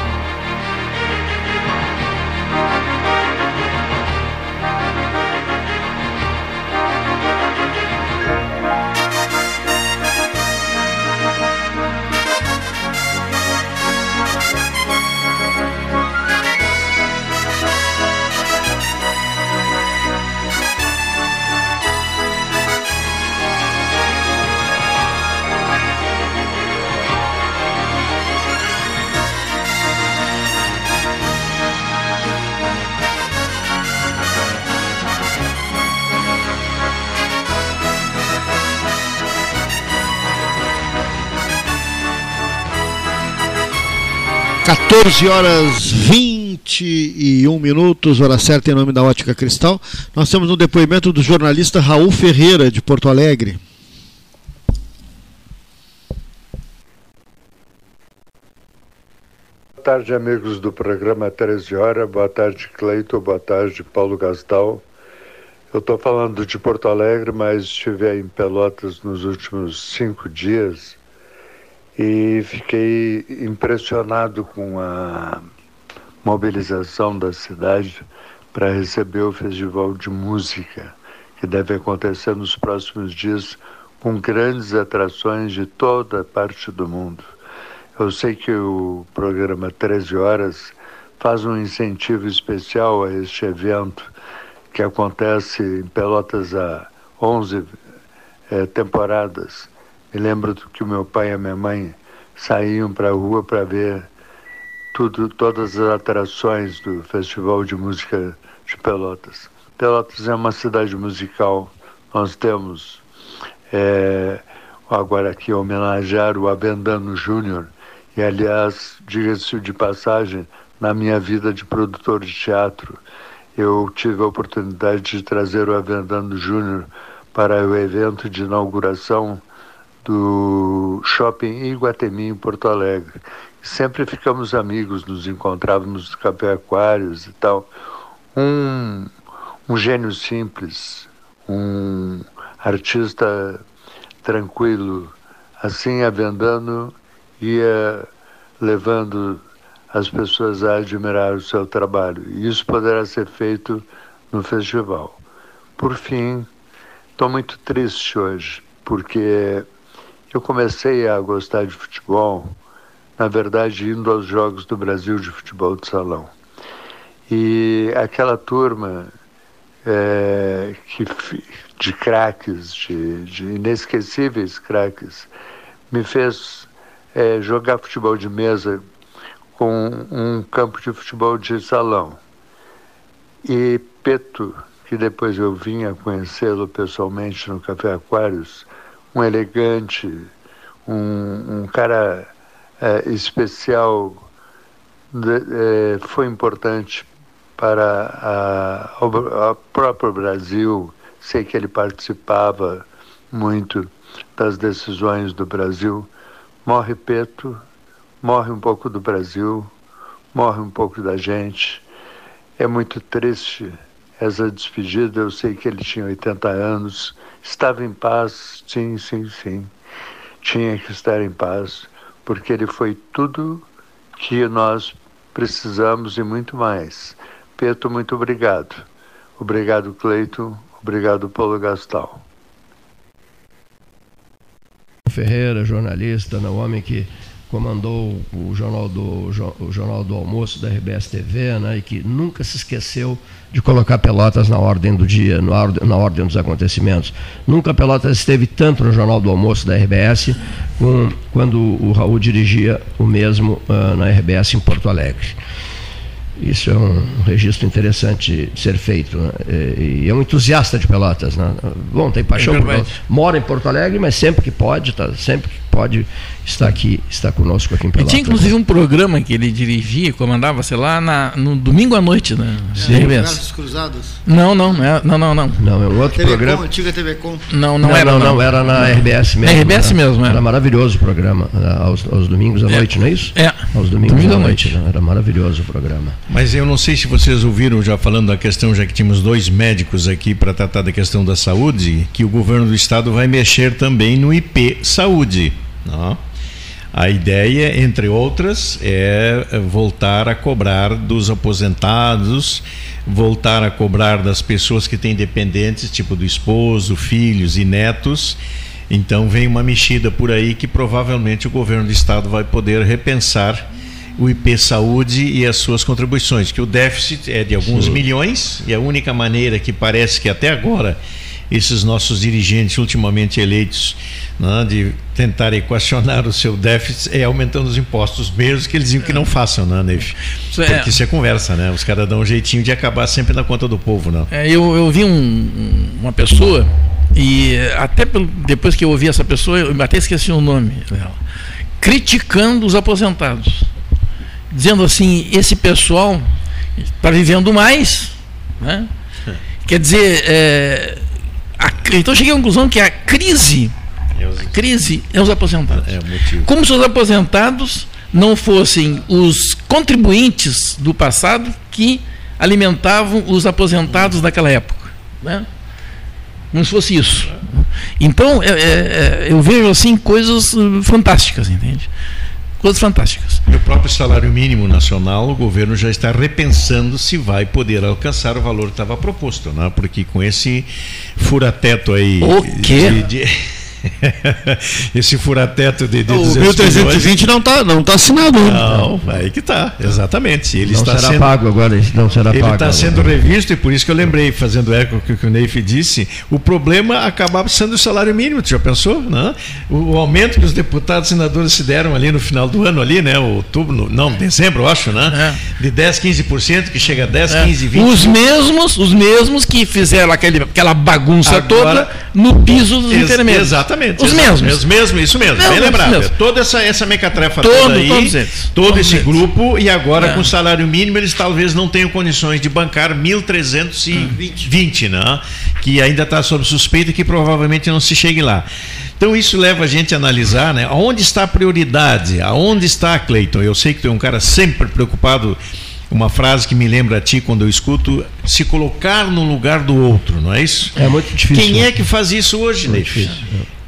14 horas 21 minutos, hora certa em nome da Ótica Cristal. Nós temos um depoimento do jornalista Raul Ferreira, de Porto Alegre. Boa tarde, amigos do programa 13 Horas. Boa tarde, Cleito. Boa tarde, Paulo Gastal. Eu estou falando de Porto Alegre, mas estive em Pelotas nos últimos cinco dias e fiquei impressionado com a mobilização da cidade para receber o Festival de Música, que deve acontecer nos próximos dias com grandes atrações de toda parte do mundo. Eu sei que o programa 13 Horas faz um incentivo especial a este evento que acontece em Pelotas há 11 é, temporadas me lembro que o meu pai e a minha mãe saíam para a rua para ver tudo, todas as atrações do Festival de Música de Pelotas. Pelotas é uma cidade musical. Nós temos é, agora aqui homenagear o Abendano Júnior e aliás, diga-se de passagem, na minha vida de produtor de teatro, eu tive a oportunidade de trazer o Avendano Júnior para o evento de inauguração do shopping Iguatemi, em Porto Alegre. Sempre ficamos amigos, nos encontrávamos nos Café Aquários e tal. Um, um gênio simples, um artista tranquilo, assim avendando, ia levando as pessoas a admirar o seu trabalho. E isso poderá ser feito no festival. Por fim, estou muito triste hoje, porque eu comecei a gostar de futebol, na verdade, indo aos Jogos do Brasil de Futebol de Salão. E aquela turma é, que, de craques, de, de, inesquecíveis craques, me fez é, jogar futebol de mesa com um campo de futebol de salão. E Peto, que depois eu vim a conhecê-lo pessoalmente no Café Aquários, um elegante, um, um cara é, especial, de, é, foi importante para o próprio Brasil. Sei que ele participava muito das decisões do Brasil. Morre Peto, morre um pouco do Brasil, morre um pouco da gente. É muito triste essa despedida. Eu sei que ele tinha 80 anos Estava em paz, sim, sim, sim. Tinha que estar em paz, porque ele foi tudo que nós precisamos e muito mais. Peto, muito obrigado. Obrigado, Cleito. Obrigado, Paulo Gastal. Ferreira, jornalista, né, o homem que comandou o jornal do, o jornal do almoço da RBS TV, né, e que nunca se esqueceu de colocar Pelotas na ordem do dia, na ordem dos acontecimentos. Nunca Pelotas esteve tanto no jornal do almoço da RBS com, quando o Raul dirigia o mesmo uh, na RBS em Porto Alegre. Isso é um registro interessante de ser feito. Né? E é um entusiasta de Pelotas. Né? Bom, tem paixão é por Mora em Porto Alegre, mas sempre que pode, tá, sempre que pode está aqui, está conosco aqui em Pelotas. E tinha inclusive um programa que ele dirigia, comandava, sei lá, na, no domingo à noite, né? Sim. Braços Cruzados? Não, não, não, é, não, não, não. Não, é um outro TV programa. Com, antiga TV Com. Não, não, não era. Não, não, não, era na RBS mesmo. Na RBS né? mesmo, era. Era maravilhoso o programa, aos, aos domingos à é. noite, não é isso? É. Aos domingos Domingo à noite. noite. Né? Era maravilhoso o programa. Mas eu não sei se vocês ouviram, já falando da questão, já que tínhamos dois médicos aqui para tratar da questão da saúde, que o governo do estado vai mexer também no IP Saúde. Não? A ideia, entre outras, é voltar a cobrar dos aposentados, voltar a cobrar das pessoas que têm dependentes, tipo do esposo, filhos e netos. Então vem uma mexida por aí que provavelmente o governo do estado vai poder repensar o IP Saúde e as suas contribuições, que o déficit é de alguns Sim. milhões e a única maneira que parece que até agora esses nossos dirigentes ultimamente eleitos né, de tentar equacionar o seu déficit é aumentando os impostos, mesmo que eles diziam que não façam, né, Neif? É. Porque isso é conversa, né? Os caras dão um jeitinho de acabar sempre na conta do povo, não? É, eu, eu vi um, uma pessoa, e até depois que eu ouvi essa pessoa, eu até esqueci o nome dela, criticando os aposentados. Dizendo assim, esse pessoal está vivendo mais, né? Quer dizer, é, a, então eu cheguei à conclusão que a crise, a crise é os aposentados. É Como se os aposentados não fossem os contribuintes do passado que alimentavam os aposentados daquela época. Né? Como se fosse isso. Então, é, é, é eu vejo assim coisas uh, fantásticas, entende? Coisas fantásticas. O próprio salário mínimo nacional, o governo já está repensando se vai poder alcançar o valor que estava proposto, né? porque com esse furateto aí. O quê? De, de... Esse furateto de, de O 1320 não está não tá assinado. Não, aí que está, exatamente. Ele não está será sendo, pago agora, não será ele pago. Ele está sendo revisto e por isso que eu lembrei, fazendo eco que o Neif disse, o problema acabava sendo o salário mínimo, tu já pensou? Não? O, o aumento que os deputados e senadores se deram ali no final do ano, ali, né? Outubro, não, dezembro, eu acho, né? É. De 10, 15%, que chega a 10, é. 15, 20%. Os mesmos, os mesmos que fizeram aquele, aquela bagunça agora, toda no piso dos ex intermediários. Exatamente. Os mesmos. Os mesmos, isso mesmo, bem lembrado. Mesmo. Toda essa, essa mequetrefa todo, toda aí, todos eles. todo todos esse eles. grupo, e agora é. com salário mínimo eles talvez não tenham condições de bancar 1.320, né? que ainda está sob suspeita que provavelmente não se chegue lá. Então isso leva a gente a analisar, né? Onde está a prioridade? Aonde está, Cleiton? Eu sei que tu é um cara sempre preocupado uma frase que me lembra a ti quando eu escuto, se colocar no lugar do outro, não é isso? É muito difícil. Quem é que faz isso hoje, Neif?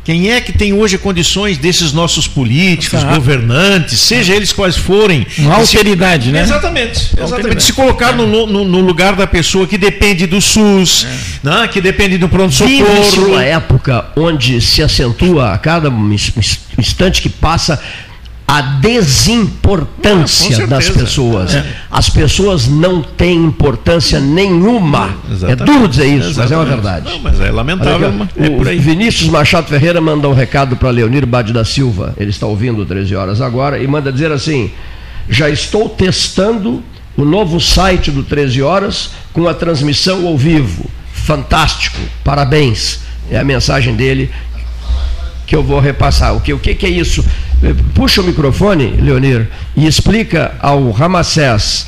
Quem é que tem hoje condições desses nossos políticos, ah. governantes, seja eles quais forem? Uma alteridade, né? Exatamente. Exatamente. Se colocar no, no, no, lugar da pessoa que depende do SUS, é. né, que depende do pronto-socorro. uma época onde se acentua a cada instante que passa a desimportância ah, das pessoas. É. As pessoas não têm importância nenhuma. Exatamente. É duro dizer isso, Exatamente. mas é uma verdade. Não, mas é lamentável. É o Vinícius Machado Ferreira manda um recado para Leonir Bade da Silva. Ele está ouvindo 13 horas agora e manda dizer assim: já estou testando o novo site do 13 horas com a transmissão ao vivo. Fantástico, parabéns. É a mensagem dele que eu vou repassar. O que, o que, é isso? Puxa o microfone, Leonir, e explica ao Ramacés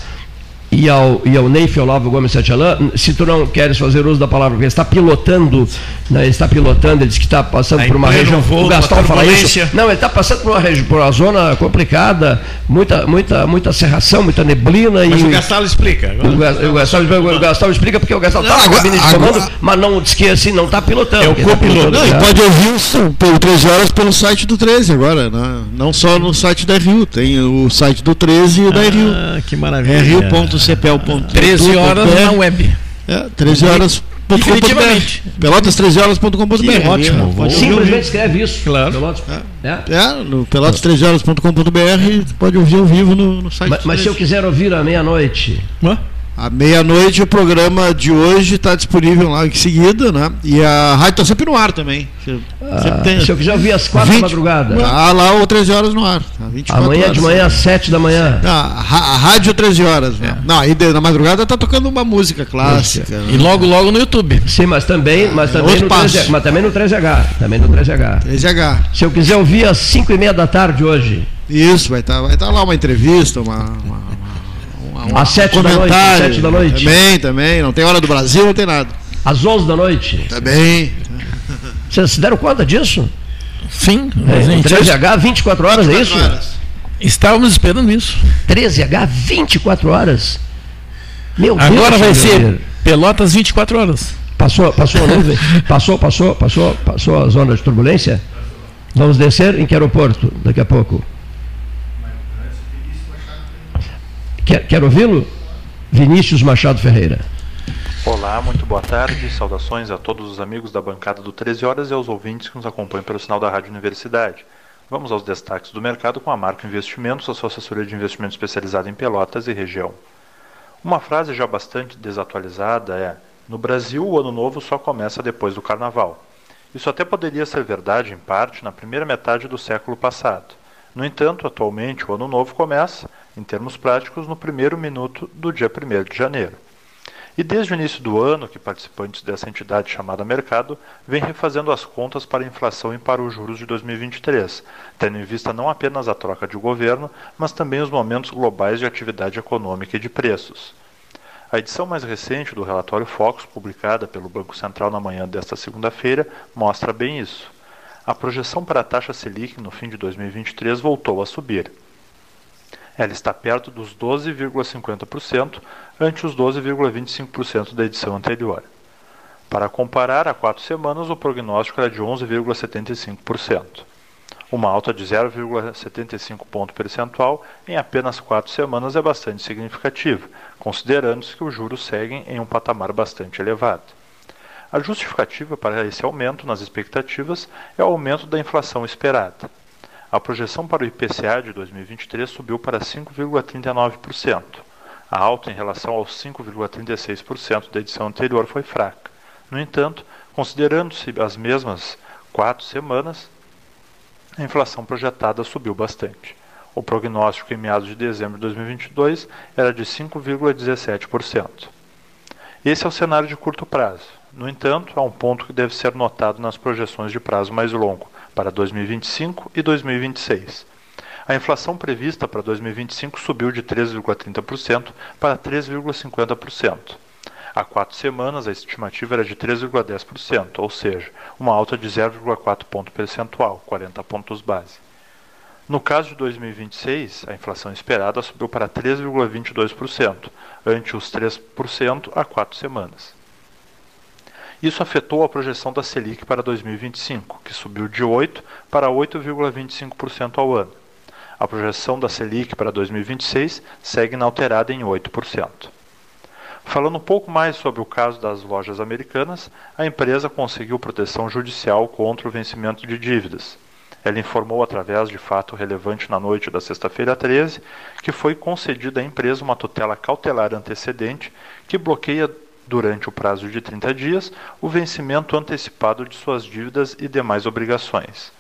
e ao, e ao Neif Olavo Gomes Satialã, se tu não queres fazer uso da palavra, porque ele está pilotando, né, ele está pilotando, ele diz que está passando Aí por uma região. Voo, o Gastão fala isso. Não, ele está passando por uma, por uma zona complicada, muita, muita, muita serração, muita neblina. Mas e, o Gastão explica. O, o, Gastão, o Gastão explica porque o Gastão está na cabine de comando, mas não diz que assim, não está pilotando. É o copiloto. Tá não, pode ouvir pelo 13 horas pelo site do 13 agora, né? não só no site da Rio, tem o site do 13 e o da Rio. Ah, que maravilha. É rio.cpel.com 13 horas na web. É, 13 horas. Definitivamente. Pelotas 13 horas.com.br. Ótimo. Vou Simplesmente escreve isso. Claro. Pelotas, é. É. é no pelotas13horas.com.br pode ouvir ao vivo no, no site. Mas, mas se eu quiser ouvir à meia-noite. À meia-noite o programa de hoje está disponível lá em seguida, né? E a rádio está sempre no ar também. Ah, tem... Se eu quiser ouvir às quatro 20... da madrugada. Ah, lá ou 13 horas no ar. Tá Amanhã horas. de manhã às 7 da manhã. Não, a, rádio 13 horas. Né? É. Não, aí na madrugada está tocando uma música clássica. Né? E logo, logo no YouTube. Sim, mas também, mas também, no, 13, mas também no 13H. Também no 13H. 13H. Se eu quiser ouvir às 5 e meia da tarde hoje. Isso, vai estar tá, vai tá lá uma entrevista, uma, uma um, às sete da noite. Às sete da noite. Também, também. Não tem hora do Brasil, não tem nada. Às onze da noite. Também. Vocês se deram conta disso? Sim. É, 13H, 24 horas, 24 é isso? Horas. Estávamos esperando isso. 13H, 24 horas. Meu Agora Deus, vai ser Pelotas 24 horas. Passou, passou a nuvem? passou, passou, passou, passou a zona de turbulência? Vamos descer em que aeroporto daqui a pouco? Quer, quer ouvi-lo? Vinícius Machado Ferreira. Olá, muito boa tarde. Saudações a todos os amigos da bancada do 13 Horas e aos ouvintes que nos acompanham pelo sinal da Rádio Universidade. Vamos aos destaques do mercado com a marca Investimentos, a sua assessoria de investimento especializada em Pelotas e região. Uma frase já bastante desatualizada é: No Brasil, o ano novo só começa depois do carnaval. Isso até poderia ser verdade, em parte, na primeira metade do século passado. No entanto, atualmente, o ano novo começa em termos práticos, no primeiro minuto do dia 1 de janeiro. E desde o início do ano, que participantes dessa entidade chamada mercado vêm refazendo as contas para a inflação e para os juros de 2023, tendo em vista não apenas a troca de governo, mas também os momentos globais de atividade econômica e de preços. A edição mais recente do relatório Focus, publicada pelo Banco Central na manhã desta segunda-feira, mostra bem isso. A projeção para a taxa Selic no fim de 2023 voltou a subir ela está perto dos 12,50%, ante os 12,25% da edição anterior. Para comparar, há quatro semanas o prognóstico era de 11,75%. Uma alta de 0,75 ponto percentual em apenas quatro semanas é bastante significativa, considerando-se que os juros seguem em um patamar bastante elevado. A justificativa para esse aumento nas expectativas é o aumento da inflação esperada. A projeção para o IPCA de 2023 subiu para 5,39%. A alta em relação aos 5,36% da edição anterior foi fraca. No entanto, considerando-se as mesmas quatro semanas, a inflação projetada subiu bastante. O prognóstico em meados de dezembro de 2022 era de 5,17%. Esse é o cenário de curto prazo. No entanto, há um ponto que deve ser notado nas projeções de prazo mais longo, para 2025 e 2026. A inflação prevista para 2025 subiu de 3,30% para 3,50%. Há quatro semanas, a estimativa era de 3,10%, ou seja, uma alta de 0,4 ponto percentual, 40 pontos base. No caso de 2026, a inflação esperada subiu para 3,22%, ante os 3% há quatro semanas. Isso afetou a projeção da Selic para 2025, que subiu de 8% para 8,25% ao ano. A projeção da Selic para 2026 segue inalterada em 8%. Falando um pouco mais sobre o caso das lojas americanas, a empresa conseguiu proteção judicial contra o vencimento de dívidas. Ela informou através de fato relevante na noite da sexta-feira 13 que foi concedida à empresa uma tutela cautelar antecedente que bloqueia durante o prazo de 30 dias, o vencimento antecipado de suas dívidas e demais obrigações.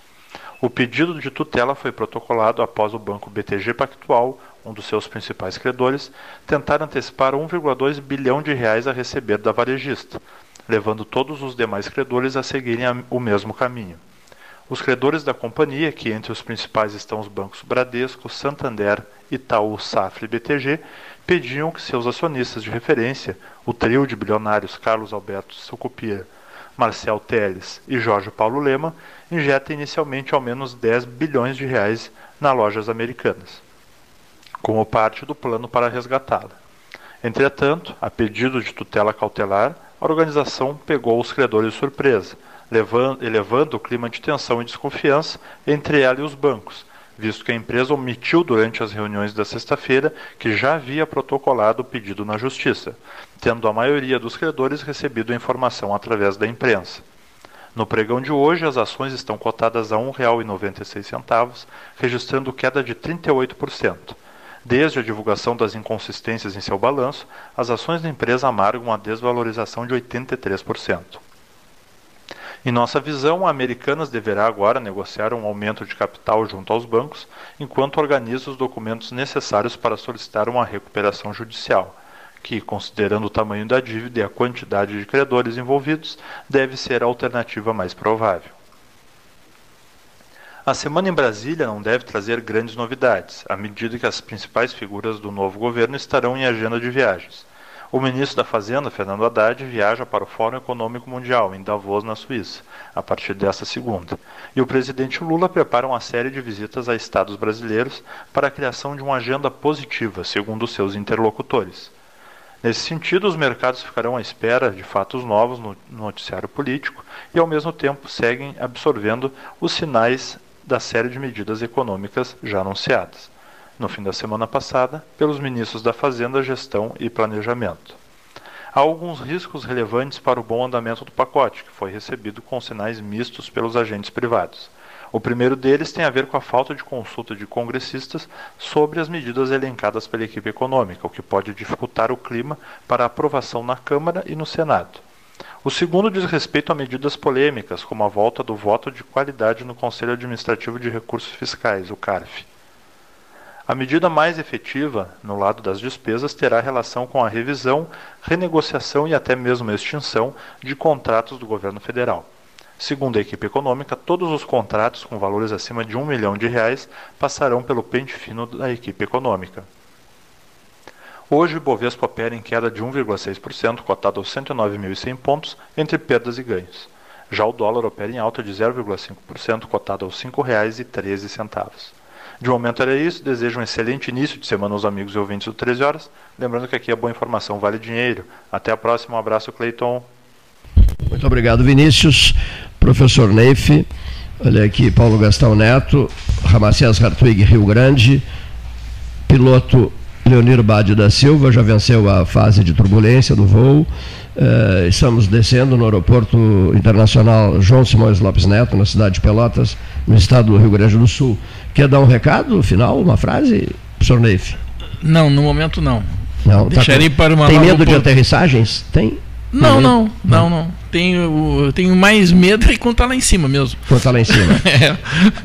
O pedido de tutela foi protocolado após o banco BTG Pactual, um dos seus principais credores, tentar antecipar 1,2 bilhão de reais a receber da varejista, levando todos os demais credores a seguirem o mesmo caminho. Os credores da companhia, que entre os principais estão os bancos Bradesco, Santander, Itaú, Safra e BTG, pediam que seus acionistas de referência, o trio de bilionários Carlos Alberto Sucupira, Marcel Teles e Jorge Paulo Lema, injetem inicialmente ao menos 10 bilhões de reais nas lojas americanas, como parte do plano para resgatá-la. Entretanto, a pedido de tutela cautelar, a organização pegou os credores de surpresa, levando, elevando o clima de tensão e desconfiança entre ela e os bancos, visto que a empresa omitiu durante as reuniões da sexta-feira que já havia protocolado o pedido na Justiça, tendo a maioria dos credores recebido a informação através da imprensa. No pregão de hoje, as ações estão cotadas a R$ 1,96, registrando queda de 38%. Desde a divulgação das inconsistências em seu balanço, as ações da empresa amargam uma desvalorização de 83%. Em nossa visão, a Americanas deverá agora negociar um aumento de capital junto aos bancos, enquanto organiza os documentos necessários para solicitar uma recuperação judicial, que, considerando o tamanho da dívida e a quantidade de credores envolvidos, deve ser a alternativa mais provável. A semana em Brasília não deve trazer grandes novidades, à medida que as principais figuras do novo governo estarão em agenda de viagens. O ministro da Fazenda, Fernando Haddad, viaja para o Fórum Econômico Mundial, em Davos, na Suíça, a partir desta segunda. E o presidente Lula prepara uma série de visitas a estados brasileiros para a criação de uma agenda positiva, segundo seus interlocutores. Nesse sentido, os mercados ficarão à espera de fatos novos no noticiário político e, ao mesmo tempo, seguem absorvendo os sinais da série de medidas econômicas já anunciadas no fim da semana passada, pelos ministros da Fazenda, Gestão e Planejamento. Há alguns riscos relevantes para o bom andamento do pacote, que foi recebido com sinais mistos pelos agentes privados. O primeiro deles tem a ver com a falta de consulta de congressistas sobre as medidas elencadas pela equipe econômica, o que pode dificultar o clima para aprovação na Câmara e no Senado. O segundo diz respeito a medidas polêmicas, como a volta do voto de qualidade no Conselho Administrativo de Recursos Fiscais, o CARF. A medida mais efetiva, no lado das despesas, terá relação com a revisão, renegociação e até mesmo extinção de contratos do governo federal. Segundo a equipe econômica, todos os contratos com valores acima de um milhão de reais passarão pelo pente fino da equipe econômica. Hoje, o Bovespa opera em queda de 1,6%, cotado aos 109.100 pontos, entre perdas e ganhos. Já o dólar opera em alta de 0,5%, cotado aos R$ 5,13. De momento era isso. Desejo um excelente início de semana aos amigos e ouvintes do 13 Horas. Lembrando que aqui a boa informação vale dinheiro. Até a próxima. Um abraço, Cleiton. Muito obrigado, Vinícius. Professor Neif. Olha aqui, Paulo Gastão Neto, Ramacés Hartwig, Rio Grande. Piloto Leonir Bade da Silva já venceu a fase de turbulência do voo. Uh, estamos descendo no aeroporto internacional João Simões Lopes Neto, na cidade de Pelotas, no estado do Rio Grande do Sul. Quer dar um recado final, uma frase, professor Neif? Não, no momento não. Não, tá Deixarei com... para uma Tem medo de aterrissagens? Tem? Não, não, não, não. Tenho, tenho mais medo de contar lá em cima mesmo. Contar lá em cima. é.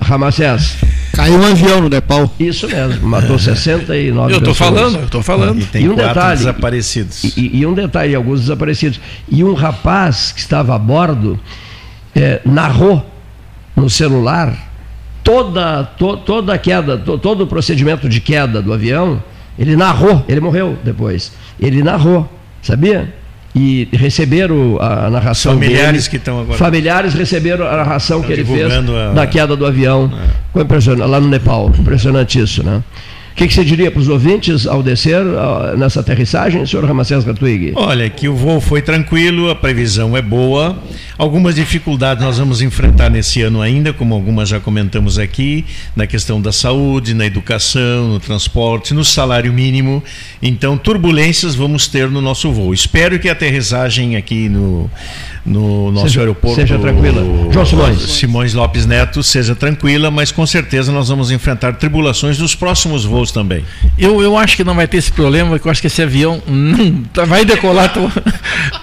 Ramacés. Caiu um avião no Nepal. Isso mesmo, matou 69 Eu estou falando, eu estou falando. E tem e um quatro detalhe, desaparecidos. E, e, um detalhe, alguns desaparecidos. E um rapaz que estava a bordo é, narrou no celular toda, to, toda a queda, to, todo o procedimento de queda do avião. Ele narrou, ele morreu depois. Ele narrou, sabia? e receberam a narração familiares dele. que estão agora familiares receberam a narração que ele fez a... da queda do avião é. impressionante, lá no Nepal impressionante isso né que, que, você diria para os ouvintes ao descer nessa aterrissagem, senhor Ramacés Gatwig? Olha, que o voo foi tranquilo, a previsão é boa. Algumas dificuldades nós vamos enfrentar nesse ano ainda, como algumas já comentamos aqui, na questão da saúde, na educação, no transporte, no salário mínimo. Então, turbulências vamos ter no nosso voo. Espero que a aterrissagem aqui no, no nosso seja, aeroporto. Seja tranquila. João Simões. Simões Lopes Neto seja tranquila, mas com certeza nós vamos enfrentar tribulações nos próximos voos também. Eu, eu acho que não vai ter esse problema, porque eu acho que esse avião não vai decolar tão,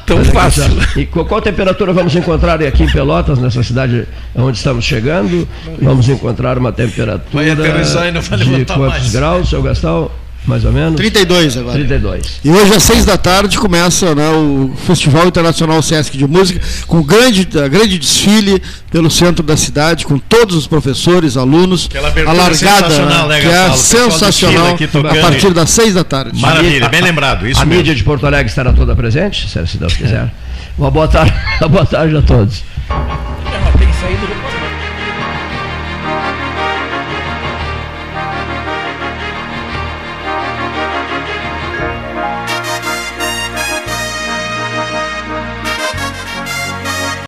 tão fácil. E qual temperatura vamos encontrar aqui em Pelotas, nessa cidade onde estamos chegando? Vamos encontrar uma temperatura vai aterrissar e não vai de quantos mais. graus, seu Gastão? Mais ou menos? 32 agora. 32. E hoje às 6 da tarde começa né, o Festival Internacional Sesc de Música, com grande, grande desfile pelo centro da cidade, com todos os professores, alunos. a largada, né, que é sensacional, a partir das 6 da tarde. Maravilha, bem lembrado. Isso a mesmo. mídia de Porto Alegre estará toda presente, se Deus quiser. Uma boa tarde, uma boa tarde a todos.